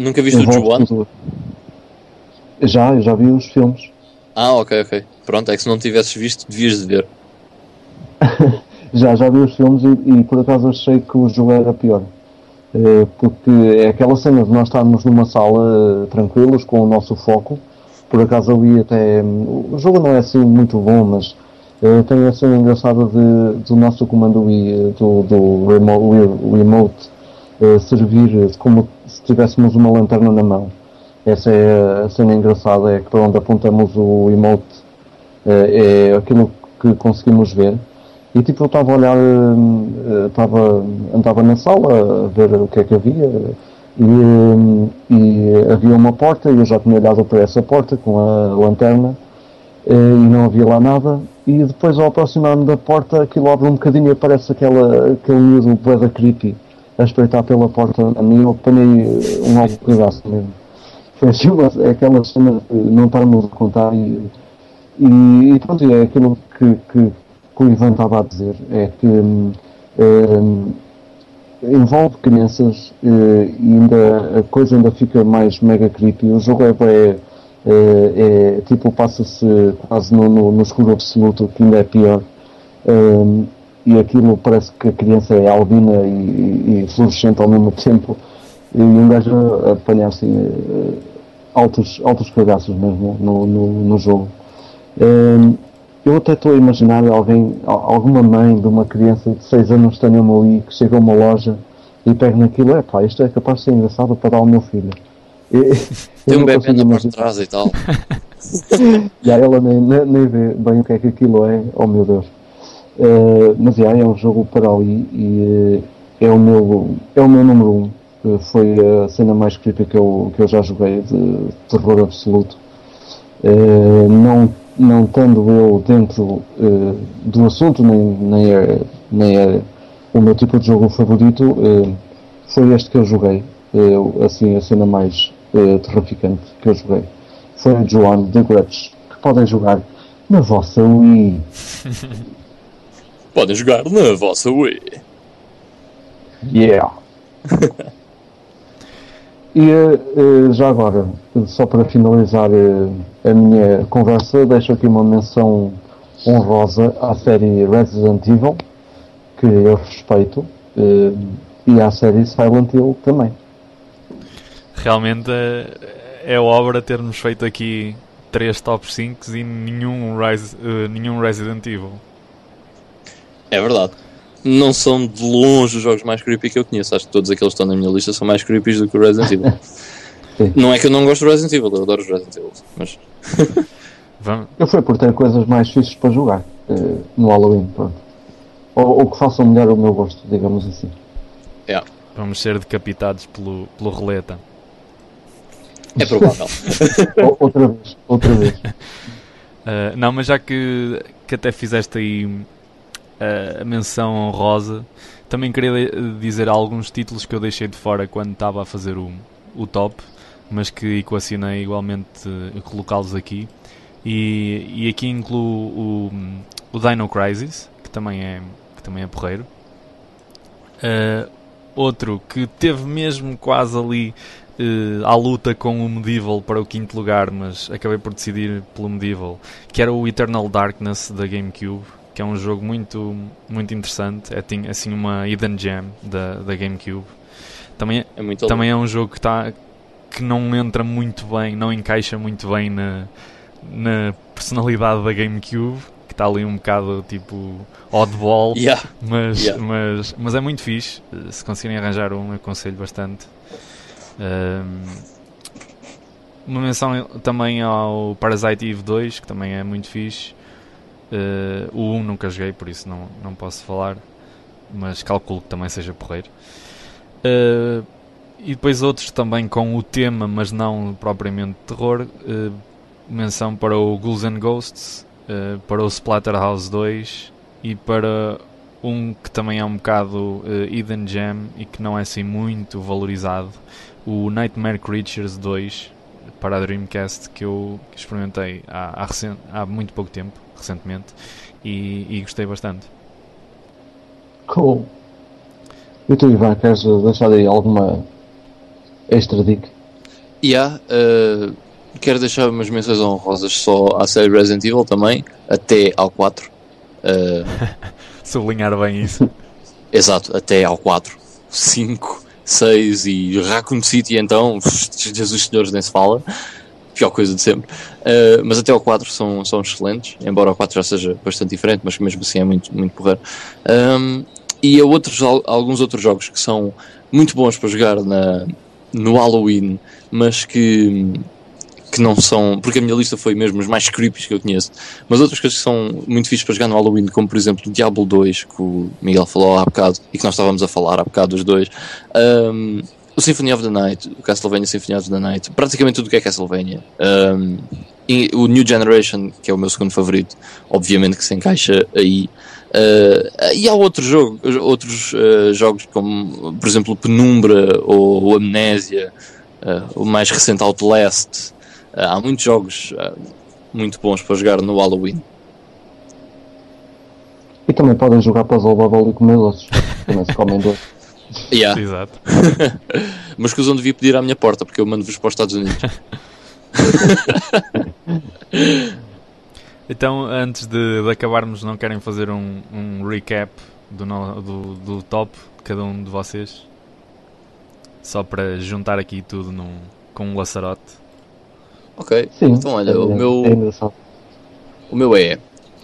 Nunca viste o tudo. Já, eu já vi os filmes. Ah, ok, ok. Pronto, é que se não tivesses visto, devias de ver. Já, já vi os filmes e, e por acaso achei que o jogo era pior. Eh, porque é aquela cena de nós estarmos numa sala eh, tranquilos com o nosso foco. Por acaso ali até. hum, O jogo não é assim muito bom, mas eh, tem a cena engraçada de, do nosso comando eh, do, do remote, eh, servir como se tivéssemos uma lanterna na mão. Essa é a cena engraçada, é que para onde apontamos o emote é aquilo que conseguimos ver. E tipo, eu estava a olhar, hum, eh, estava, andava na sala a ver o que é que havia e, hum, e havia uma porta e eu já tinha olhado para essa porta com a lanterna eh, e não havia lá nada. E depois ao aproximar-me da porta aquilo abre um bocadinho e aparece aquela, aquele miúdo bué creepy a espreitar pela porta a mim eu apanhei eh, um alto pedaço mesmo. Foi assim é aquela cena de não estarmos a contar e, e, e pronto, é aquilo que, que, que o Ivan estava a dizer, é que hum, envolve crianças eh, e ainda, a coisa ainda fica mais mega creepy. O jogo é, é, é, é tipo, passa-se quase no, no, no escuro absoluto, que ainda é pior. Hum, e aquilo parece que a criança é albina e, e, e fluorescente ao mesmo tempo. E um gajo a apanhar assim eh, altos, altos cagaços mesmo no, no, no jogo. Hum, eu até estou a imaginar alguém, al- alguma mãe de uma criança de 6 anos que tenha uma Wii, que chega a uma loja e pega naquilo, é pá, isto é capaz de ser engraçado para dar ao meu filho. E- eu Tem um bebê na parte de trás e tal. Já ela nem, nem, nem vê bem o que é que aquilo é, oh meu Deus. Eh, mas já, é um jogo para ali e eh, é o meu, é o meu número 1. Um. Eh, foi a cena mais creepy que eu, que eu já joguei de terror absoluto. Não, não estando eu dentro eh, do assunto, nem, nem, é, nem é o meu tipo de jogo favorito, eh, foi este que eu joguei. Eh, assim, a cena mais terrificante que eu joguei foi o Joan The Grudge, que podem jogar na vossa Wii. Podem jogar na vossa Wii. Yeah! e eh, eh, já agora, só para finalizar eh, a minha conversa, deixo aqui uma menção honrosa à série Resident Evil, que eu respeito, e à série Silent Hill também. Realmente é, obra termos feito aqui 3 top 5 e nenhum, Rise, nenhum Resident Evil. É verdade. Não são de longe os jogos mais creepy que eu conheço. Acho que todos aqueles que estão na minha lista são mais creepy do que o Resident Evil. não é que eu não gosto do Resident Evil, eu adoro os Resident Evil. Mas... Eu fui por ter coisas mais fixas para jogar uh, no Halloween, pronto. Ou, ou, que façam melhor o meu gosto, digamos assim. Yeah. Vamos ser decapitados pelo, pelo roleta. É provável. outra vez, outra vez. Uh, não, mas já que, que até fizeste aí a menção honrosa, também queria dizer alguns títulos que eu deixei de fora quando estava a fazer o, o top, mas que equacionei igualmente uh, colocá-los aqui. E, e aqui incluo o, o Dino Crisis, que também é, que também é porreiro. Uh, outro que teve mesmo quase ali uh, à luta com o Medieval para o quinto lugar, mas acabei por decidir pelo Medieval, que era o Eternal Darkness da GameCube, que é um jogo muito, muito interessante. É assim uma hidden gem da, da GameCube. Também é, é também é um jogo que, tá, que não entra muito bem, não encaixa muito bem na, na personalidade da GameCube, que está ali um bocado tipo oddball, yeah. Mas, yeah. mas, mas é muito fixe. Se conseguirem arranjar um, aconselho bastante. Um, uma menção também ao Parasite Eve 2, que também é muito fixe. Uh, o 1 nunca joguei, por isso não, não posso falar, mas calculo que também seja porreiro. Uh, e depois outros também com o tema, mas não propriamente terror. Uh, menção para o Ghouls and Ghosts, para o Splatterhouse 2 e para um que também é um bocado Hidden Gem e que não é assim muito valorizado, o Nightmare Creatures 2 para a Dreamcast que eu experimentei há, há, recent, há muito pouco tempo, recentemente, e, e, gostei bastante. Cool. E tu, Ivan, queres deixar aí alguma extra dica? Yeah, uh, quero deixar umas menções honrosas só à série Resident Evil também, até ao 4. Uh, Sublinhar bem isso. Exato, até ao 4. 5 6 e Raccoon City, então, Jesus Senhores nem se fala, pior coisa de sempre. Uh, mas até o 4 são, são excelentes, embora o 4 já seja bastante diferente, mas mesmo assim é muito, muito porreiro. Um, e há outros, alguns outros jogos que são muito bons para jogar na, no Halloween, mas que que não são. Porque a minha lista foi mesmo os mais creepies que eu conheço. Mas outras coisas que são muito fixas para jogar no Halloween, como por exemplo Diablo 2, que o Miguel falou há bocado e que nós estávamos a falar há bocado dos dois. Um, o Symphony of the Night, o Castlevania Symphony of the Night, praticamente tudo o que é Castlevania. Um, o New Generation, que é o meu segundo favorito, obviamente que se encaixa aí. Uh, e há outros, jogo, outros uh, jogos, como por exemplo Penumbra ou, ou Amnésia, uh, o mais recente Outlast, eh, há muitos jogos eh, muito bons para jogar no Halloween. E também podem jogar Puzzle Bubble e comer doces. Também se comem doces. Yeah. Exato. Mas que os devia pedir à minha porta, porque eu mando-vos para os Estados Unidos. então, antes de, de, acabarmos, não querem fazer um, um recap do, do, do, top de cada um de vocês? Só para juntar aqui tudo num, com um laçarote. Ok. Sim, então olha, é, o meu. É o meu é.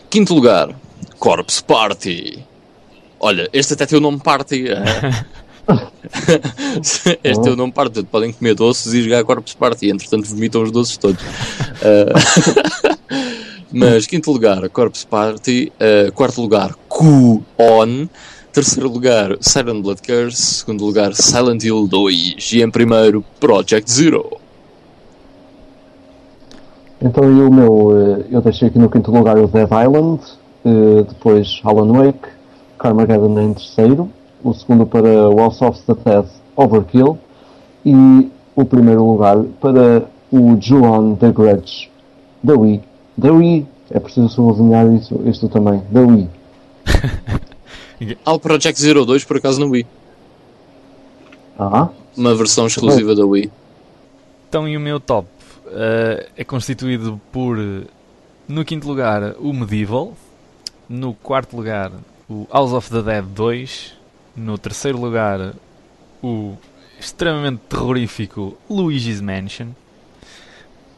Quinto lugar, Corpse Party. Olha, este até tem o nome Party. É? este é o nome Party. Podem comer doces e jogar Corpse Party. Entretanto, vomitam os doces todos. Uh... Mas quinto lugar, Corpse Party. Uh, quarto lugar, Q-On. Terceiro lugar, Silent Blood Curse. Segundo lugar, Silent Hill 2. E em primeiro, Project Zero. Então e o meu, eh, eu deixei aqui no quinto lugar o Dead Island, eh, depois Alan Wake, Carmageddon em terceiro, o segundo para Walls of the Dead Overkill e o primeiro lugar para o Juon The Grudge da Wii. Da Wii, é preciso sublinhar isso, isto também, da Wii. Há o Project Zero 2 por acaso no Wii. Ah? Uma versão exclusiva da Wii. Então e o meu top? uh, é constituído por, no quinto lugar, o Medieval, no quarto lugar, o House of the Dead 2, no terceiro lugar, o extremamente terrorífico Luigi's Mansion,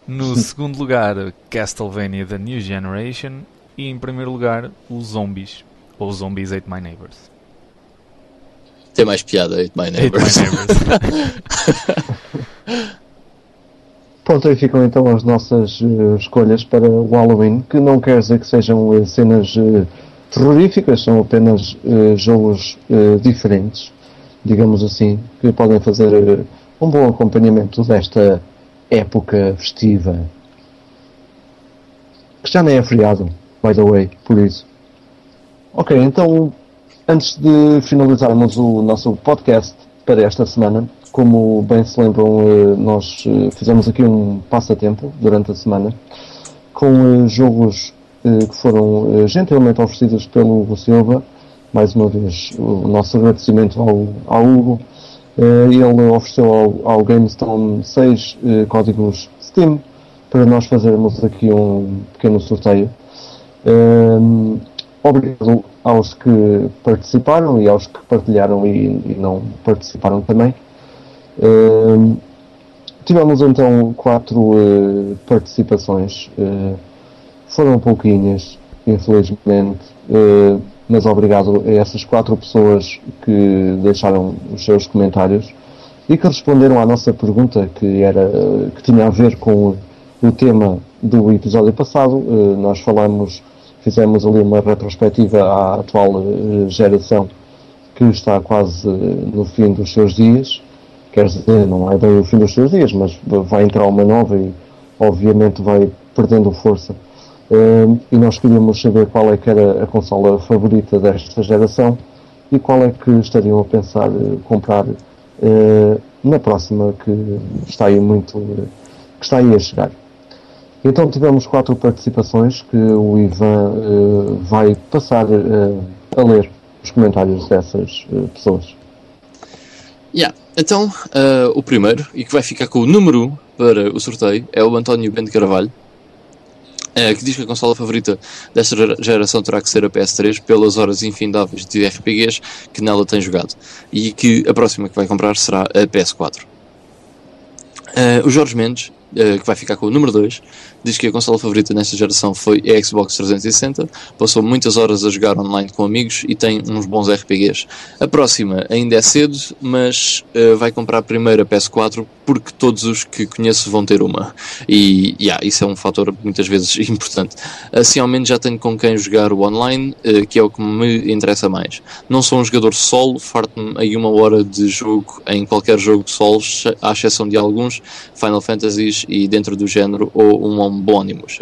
No segundo lugar, Castlevania The New Generation. E em primeiro lugar, os Zombies. Ou Zombies Ate My Neighbors. Tem mais piada, Ate My Ate My Neighbors. Neighbors. Pronto, aí ficam então as nossas eh, escolhas para o Halloween, que não quer dizer que sejam eh, cenas eh, terroríficas, são apenas eh, jogos eh, diferentes, digamos assim, que podem fazer eh, um bom acompanhamento desta época festiva. Que já nem é feriado, by the way, por isso. Ok, então, antes de finalizarmos o nosso podcast para esta semana, como bem se lembram, nós fizemos aqui um passatempo durante a semana com jogos que foram eh, gentilmente oferecidos pelo Hugo Silva. Mais uma vez, o nosso agradecimento ao, ao Hugo. Eh, Ele ofereceu ao, ao GameStone 6 eh, códigos Steam para nós fazermos aqui um pequeno sorteio. Ehm, obrigado aos que participaram e aos que partilharam e, e não participaram também. Ehm, tivemos então quatro eh, participações. eh, foram pouquinhas, infelizmente, eh, mas obrigado a essas quatro pessoas que deixaram os seus comentários e que responderam à nossa pergunta que era eh, que tinha a ver com o tema do episódio passado. Eh, nós falamos, fizemos ali uma retrospectiva à atual geração que está quase no fim dos seus dias. Quer dizer, não é bem o fim dos seus dias, mas vai entrar uma nova e obviamente vai perdendo força. Eh, e nós queríamos saber qual é que era a consola favorita desta geração e qual é que estariam a pensar eh, comprar eh, na próxima que está aí muito eh, que está aí a chegar. Então tivemos quatro participações que o Ivan eh, vai passar eh, a ler os comentários dessas pessoas. Yeah. Então, o primeiro, e que vai ficar com o número 1 para o sorteio, é o António Bento Carvalho, que diz que a consola favorita desta gera- geração terá que ser a PS3 pelas horas infindáveis de RPGs que nela tem jogado, e que a próxima que vai comprar será a PS4. Ah, o Jorge Mendes, ah, que vai ficar com o número 2, diz que a consola favorita nesta geração foi a Xbox 360, passou muitas horas a jogar online com amigos e tem uns bons RPGs. A próxima ainda é cedo, mas eh, vai comprar primeiro a PS4 porque todos os que conheço vão ter uma. E yeah, isso é um fator muitas vezes importante. Assim ao menos já tenho com quem jogar o online, eh, que é o que me interessa mais. Não sou um jogador solo, farto-me aí uma hora de jogo em qualquer jogo de solos, à exceção de alguns, Final Fantasies e dentro do género, ou um homónimos.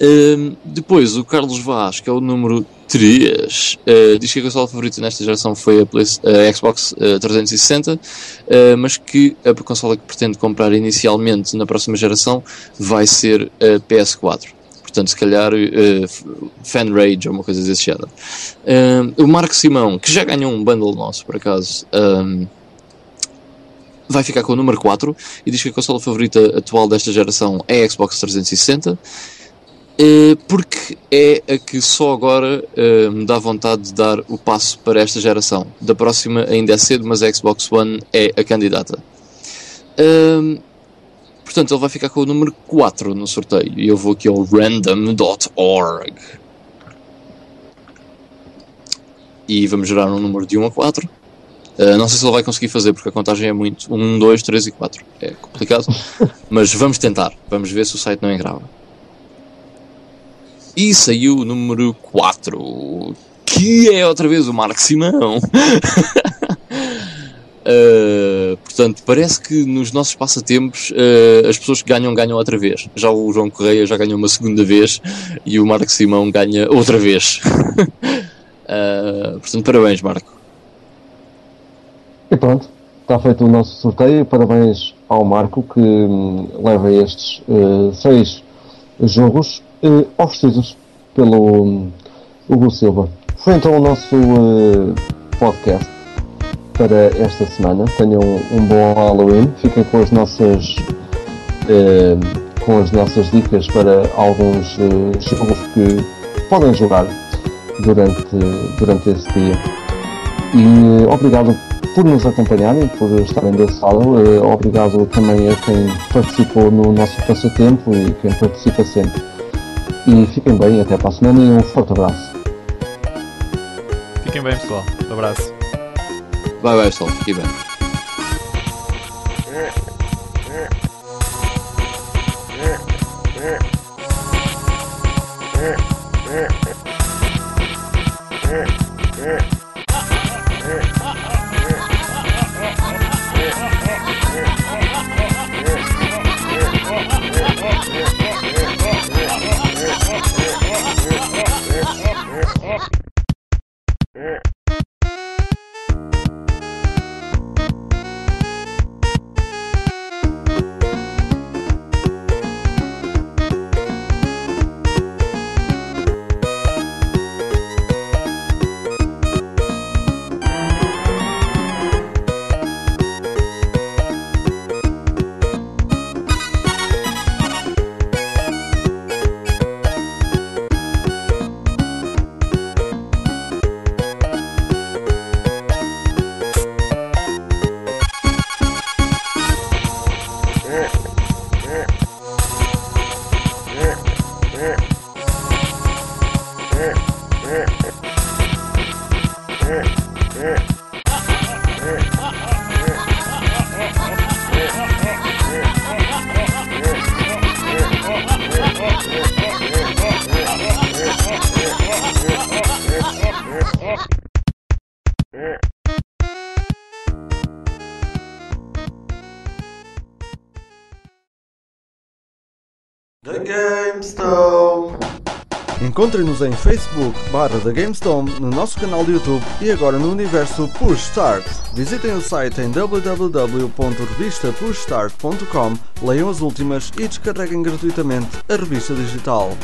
Hum, depois, o Carlos Vaz, que é o número 3, eh, diz que a consola favorita nesta geração foi a, Play- a Xbox eh, 360, eh, mas que a consola que pretende comprar inicialmente na próxima geração vai ser a PS4. Portanto, se calhar eh, Fan Rage ou uma coisa desse género. Hum, o Marco Simão, que já ganhou um bundle nosso, por acaso, hum, vai ficar com o número 4 e diz que a consola favorita atual desta geração é a Xbox 360 eh, porque é a que só agora eh, me dá vontade de dar o passo para esta geração. Da próxima ainda é cedo, mas a Xbox One é a candidata. Ahm, portanto, ele vai ficar com o número 4 no sorteio e eu vou aqui ao random.org e vamos gerar um número de 1 a 4. Uh, não sei se ele vai conseguir fazer porque a contagem é muito 1, 2, 3 e 4. É complicado, mas vamos tentar. Vamos ver se o site não engrava. E saiu o número 4, que é outra vez o Marco Simão. Uh, portanto, parece que nos nossos passatempos uh, as pessoas que ganham, ganham outra vez. Já o João Correia já ganhou uma segunda vez e o Marco Simão ganha outra vez. Uh, portanto, parabéns, Marco. E pronto, está feito o nosso sorteio. Parabéns ao Marco que hum, leva estes eh, seis jogos eh, oferecidos pelo hum, Hugo Silva. Foi então o nosso eh, podcast para esta semana. Tenham um bom Halloween. Fiquem com as nossas eh, com as nossas dicas para alguns jogos que podem jogar durante, durante esse dia. E obrigado por nos acompanharem, por estarem desse lado. Eh, obrigado também a quem participou no nosso passatempo e quem participa sempre. E fiquem bem, até para a semana e um forte abraço. Fiquem bem, pessoal. Um abraço. Vai, vai, pessoal. Fiquem bem. Encontre-nos em Facebook barra da GameStone, no nosso canal de YouTube e agora no universo Push Start. Visitem o site em www.revistapushstart.com, leiam as últimas e descarreguem gratuitamente a revista digital.